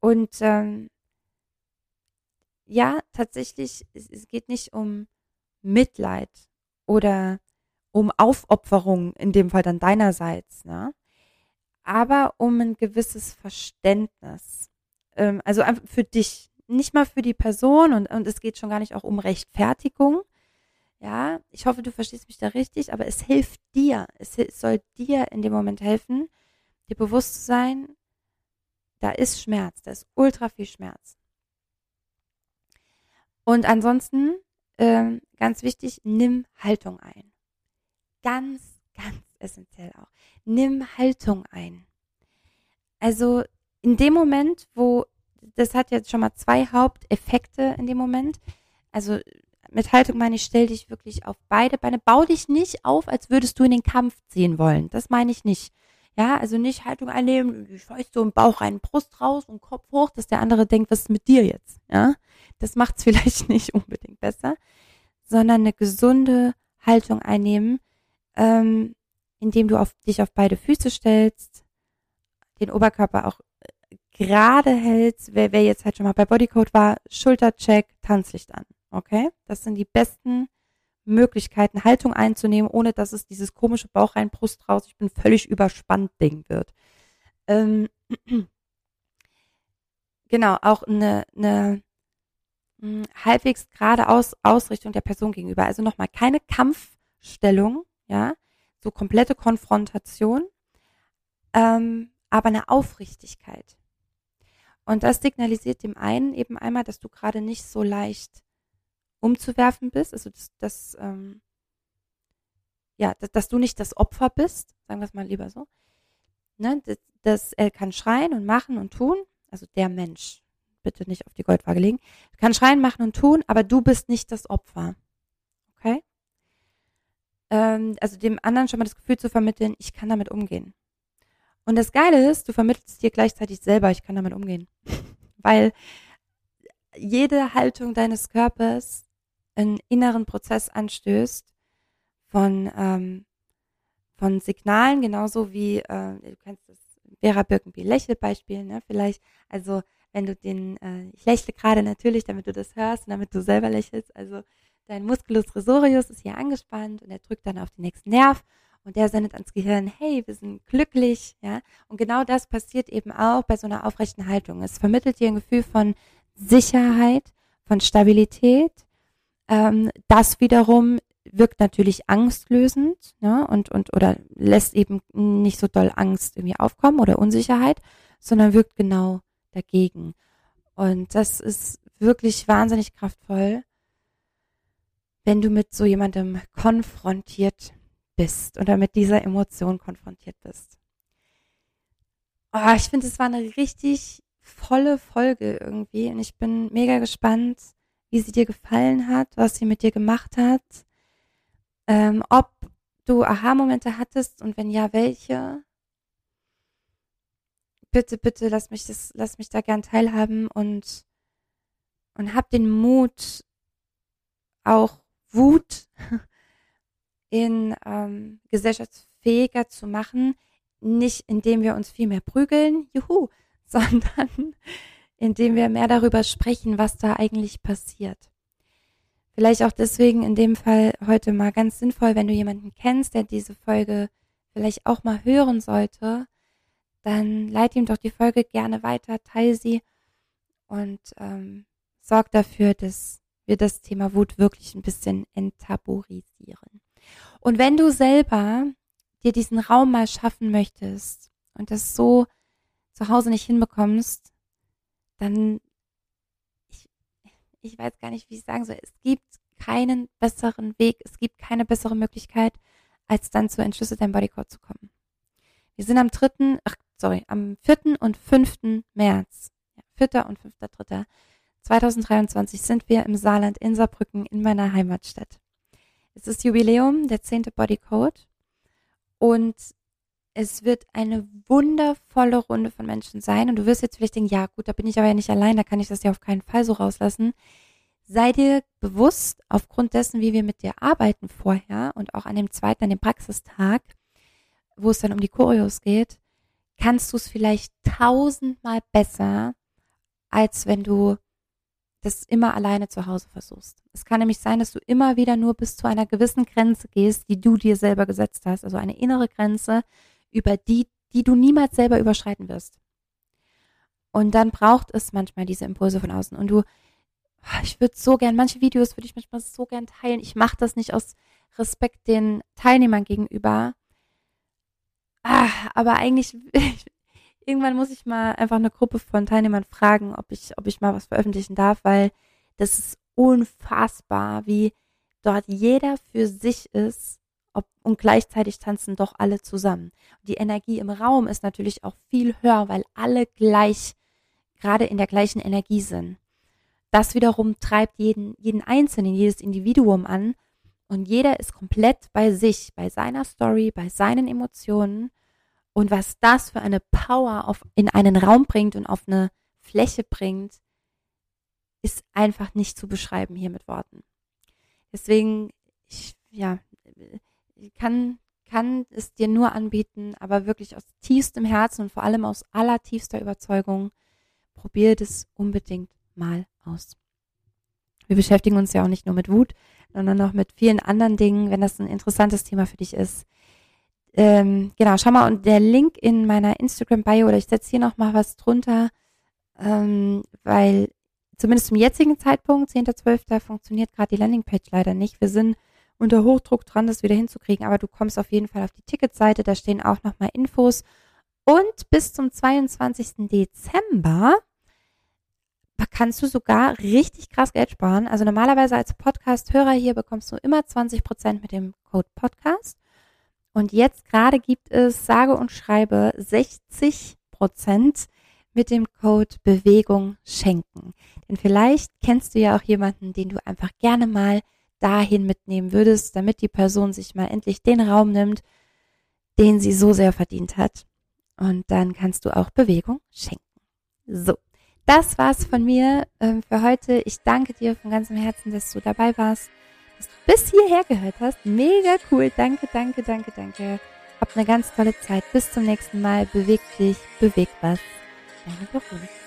Und ähm, ja, tatsächlich, es, es geht nicht um Mitleid oder um Aufopferung, in dem Fall dann deinerseits, ne? aber um ein gewisses Verständnis. Ähm, also für dich, nicht mal für die Person und, und es geht schon gar nicht auch um Rechtfertigung. Ja, ich hoffe, du verstehst mich da richtig, aber es hilft dir. Es, es soll dir in dem Moment helfen, dir bewusst zu sein, da ist Schmerz, da ist ultra viel Schmerz. Und ansonsten, ähm, ganz wichtig, nimm Haltung ein ganz, ganz essentiell auch. Nimm Haltung ein. Also in dem Moment, wo, das hat jetzt schon mal zwei Haupteffekte in dem Moment. Also mit Haltung meine ich, stell dich wirklich auf beide Beine. Bau dich nicht auf, als würdest du in den Kampf ziehen wollen. Das meine ich nicht. Ja, also nicht Haltung einnehmen, ich weiß so im Bauch rein, Brust raus und Kopf hoch, dass der andere denkt, was ist mit dir jetzt? Ja, das macht's vielleicht nicht unbedingt besser, sondern eine gesunde Haltung einnehmen, ähm, indem du auf, dich auf beide Füße stellst, den Oberkörper auch äh, gerade hältst. Wer, wer jetzt halt schon mal bei Bodycode war, Schultercheck, Tanzlicht an. Okay? Das sind die besten Möglichkeiten, Haltung einzunehmen, ohne dass es dieses komische Bauch rein, Brust raus, ich bin völlig überspannt Ding wird. Ähm, genau, auch eine, eine halbwegs gerade Aus, Ausrichtung der Person gegenüber. Also nochmal keine Kampfstellung, ja, so komplette Konfrontation, ähm, aber eine Aufrichtigkeit. Und das signalisiert dem einen eben einmal, dass du gerade nicht so leicht umzuwerfen bist, also dass, dass ähm, ja, dass, dass, du nicht das Opfer bist, sagen wir es mal lieber so. Ne, dass, dass er kann schreien und machen und tun, also der Mensch, bitte nicht auf die Goldwaage legen, kann schreien, machen und tun, aber du bist nicht das Opfer. Okay? ähm, also dem anderen schon mal das Gefühl zu vermitteln, ich kann damit umgehen. Und das Geile ist, du vermittelst dir gleichzeitig selber, ich kann damit umgehen. Weil jede Haltung deines Körpers einen inneren Prozess anstößt von, ähm, von Signalen, genauso wie, äh, du kannst das Vera Birkenbiel Lächelbeispiel, ne, vielleicht, also wenn du den, äh, ich lächle gerade natürlich, damit du das hörst und damit du selber lächelst, also dein Musculus resorius ist hier angespannt und er drückt dann auf den nächsten Nerv und der sendet ans Gehirn, hey, wir sind glücklich, ja. Und genau das passiert eben auch bei so einer aufrechten Haltung. Es vermittelt dir ein Gefühl von Sicherheit, von Stabilität. Ähm, das wiederum wirkt natürlich angstlösend, ne, und, und, oder lässt eben nicht so doll Angst irgendwie aufkommen oder Unsicherheit, sondern wirkt genau dagegen. Und das ist wirklich wahnsinnig kraftvoll, wenn du mit so jemandem konfrontiert bist oder mit dieser Emotion konfrontiert bist. Oh, ich finde, es war eine richtig volle Folge irgendwie und ich bin mega gespannt, wie sie dir gefallen hat, was sie mit dir gemacht hat, ähm, ob du Aha-Momente hattest und wenn ja, welche. Bitte, bitte, lass mich das, lass mich da gern teilhaben und und hab den Mut, auch Wut in ähm, gesellschaftsfähiger zu machen, nicht indem wir uns viel mehr prügeln, juhu, sondern indem wir mehr darüber sprechen, was da eigentlich passiert. Vielleicht auch deswegen in dem Fall heute mal ganz sinnvoll, wenn du jemanden kennst, der diese Folge vielleicht auch mal hören sollte, dann leite ihm doch die Folge gerne weiter, teile sie und ähm, sorg dafür, dass wir das Thema Wut wirklich ein bisschen enttabuisieren. Und wenn du selber dir diesen Raum mal schaffen möchtest und das so zu Hause nicht hinbekommst, dann, ich, ich weiß gar nicht, wie ich sagen soll, es gibt keinen besseren Weg, es gibt keine bessere Möglichkeit, als dann zu Entschlüsse dein Bodycode zu kommen. Wir sind am dritten, ach, sorry, am vierten und fünften März, ja, vierter und fünfter, dritter, 2023 sind wir im Saarland in Saarbrücken in meiner Heimatstadt. Es ist Jubiläum, der zehnte Bodycode und es wird eine wundervolle Runde von Menschen sein. Und du wirst jetzt vielleicht denken, ja gut, da bin ich aber ja nicht allein, da kann ich das ja auf keinen Fall so rauslassen. Sei dir bewusst, aufgrund dessen, wie wir mit dir arbeiten vorher und auch an dem zweiten, an dem Praxistag, wo es dann um die Choreos geht, kannst du es vielleicht tausendmal besser, als wenn du das immer alleine zu Hause versuchst. Es kann nämlich sein, dass du immer wieder nur bis zu einer gewissen Grenze gehst, die du dir selber gesetzt hast, also eine innere Grenze, über die, die du niemals selber überschreiten wirst. Und dann braucht es manchmal diese Impulse von außen. Und du, ah, ich würde so gern, manche Videos würde ich manchmal so gern teilen. Ich mache das nicht aus Respekt den Teilnehmern gegenüber. Ah, aber eigentlich, irgendwann muss ich mal einfach eine Gruppe von Teilnehmern fragen, ob ich, ob ich mal was veröffentlichen darf, weil das ist unfassbar, wie dort jeder für sich ist ob, und gleichzeitig tanzen doch alle zusammen. Die Energie im Raum ist natürlich auch viel höher, weil alle gleich, gerade in der gleichen Energie sind. Das wiederum treibt jeden, jeden Einzelnen, jedes Individuum an und jeder ist komplett bei sich, bei seiner Story, bei seinen Emotionen und was das für eine Power auf, in einen Raum bringt und auf eine Fläche bringt, ist einfach nicht zu beschreiben hier mit Worten. Deswegen, ich, ja, kann, kann es dir nur anbieten, aber wirklich aus tiefstem Herzen und vor allem aus allertiefster Überzeugung, probier das unbedingt mal aus. Wir beschäftigen uns ja auch nicht nur mit Wut, sondern auch mit vielen anderen Dingen, wenn das ein interessantes Thema für dich ist. Ähm, genau, schau mal, und der Link in meiner Instagram-Bio, oder ich setze hier nochmal was drunter, ähm, weil zumindest zum jetzigen Zeitpunkt, 10.12., funktioniert gerade die Landingpage leider nicht. Wir sind unter Hochdruck dran, das wieder hinzukriegen, aber du kommst auf jeden Fall auf die Ticketseite, da stehen auch nochmal Infos. Und bis zum 22. Dezember kannst du sogar richtig krass Geld sparen. Also normalerweise als Podcast-Hörer hier bekommst du immer 20% mit dem Code Podcast. Und jetzt gerade gibt es, sage und schreibe, 60% mit dem Code Bewegung schenken. Denn vielleicht kennst du ja auch jemanden, den du einfach gerne mal dahin mitnehmen würdest, damit die Person sich mal endlich den Raum nimmt, den sie so sehr verdient hat. Und dann kannst du auch Bewegung schenken. So, das war's von mir ähm, für heute. Ich danke dir von ganzem Herzen, dass du dabei warst, dass du bis hierher gehört hast. Mega cool. Danke, danke, danke, danke. Hab eine ganz tolle Zeit. Bis zum nächsten Mal. Beweg dich, beweg was. Deine Veronika.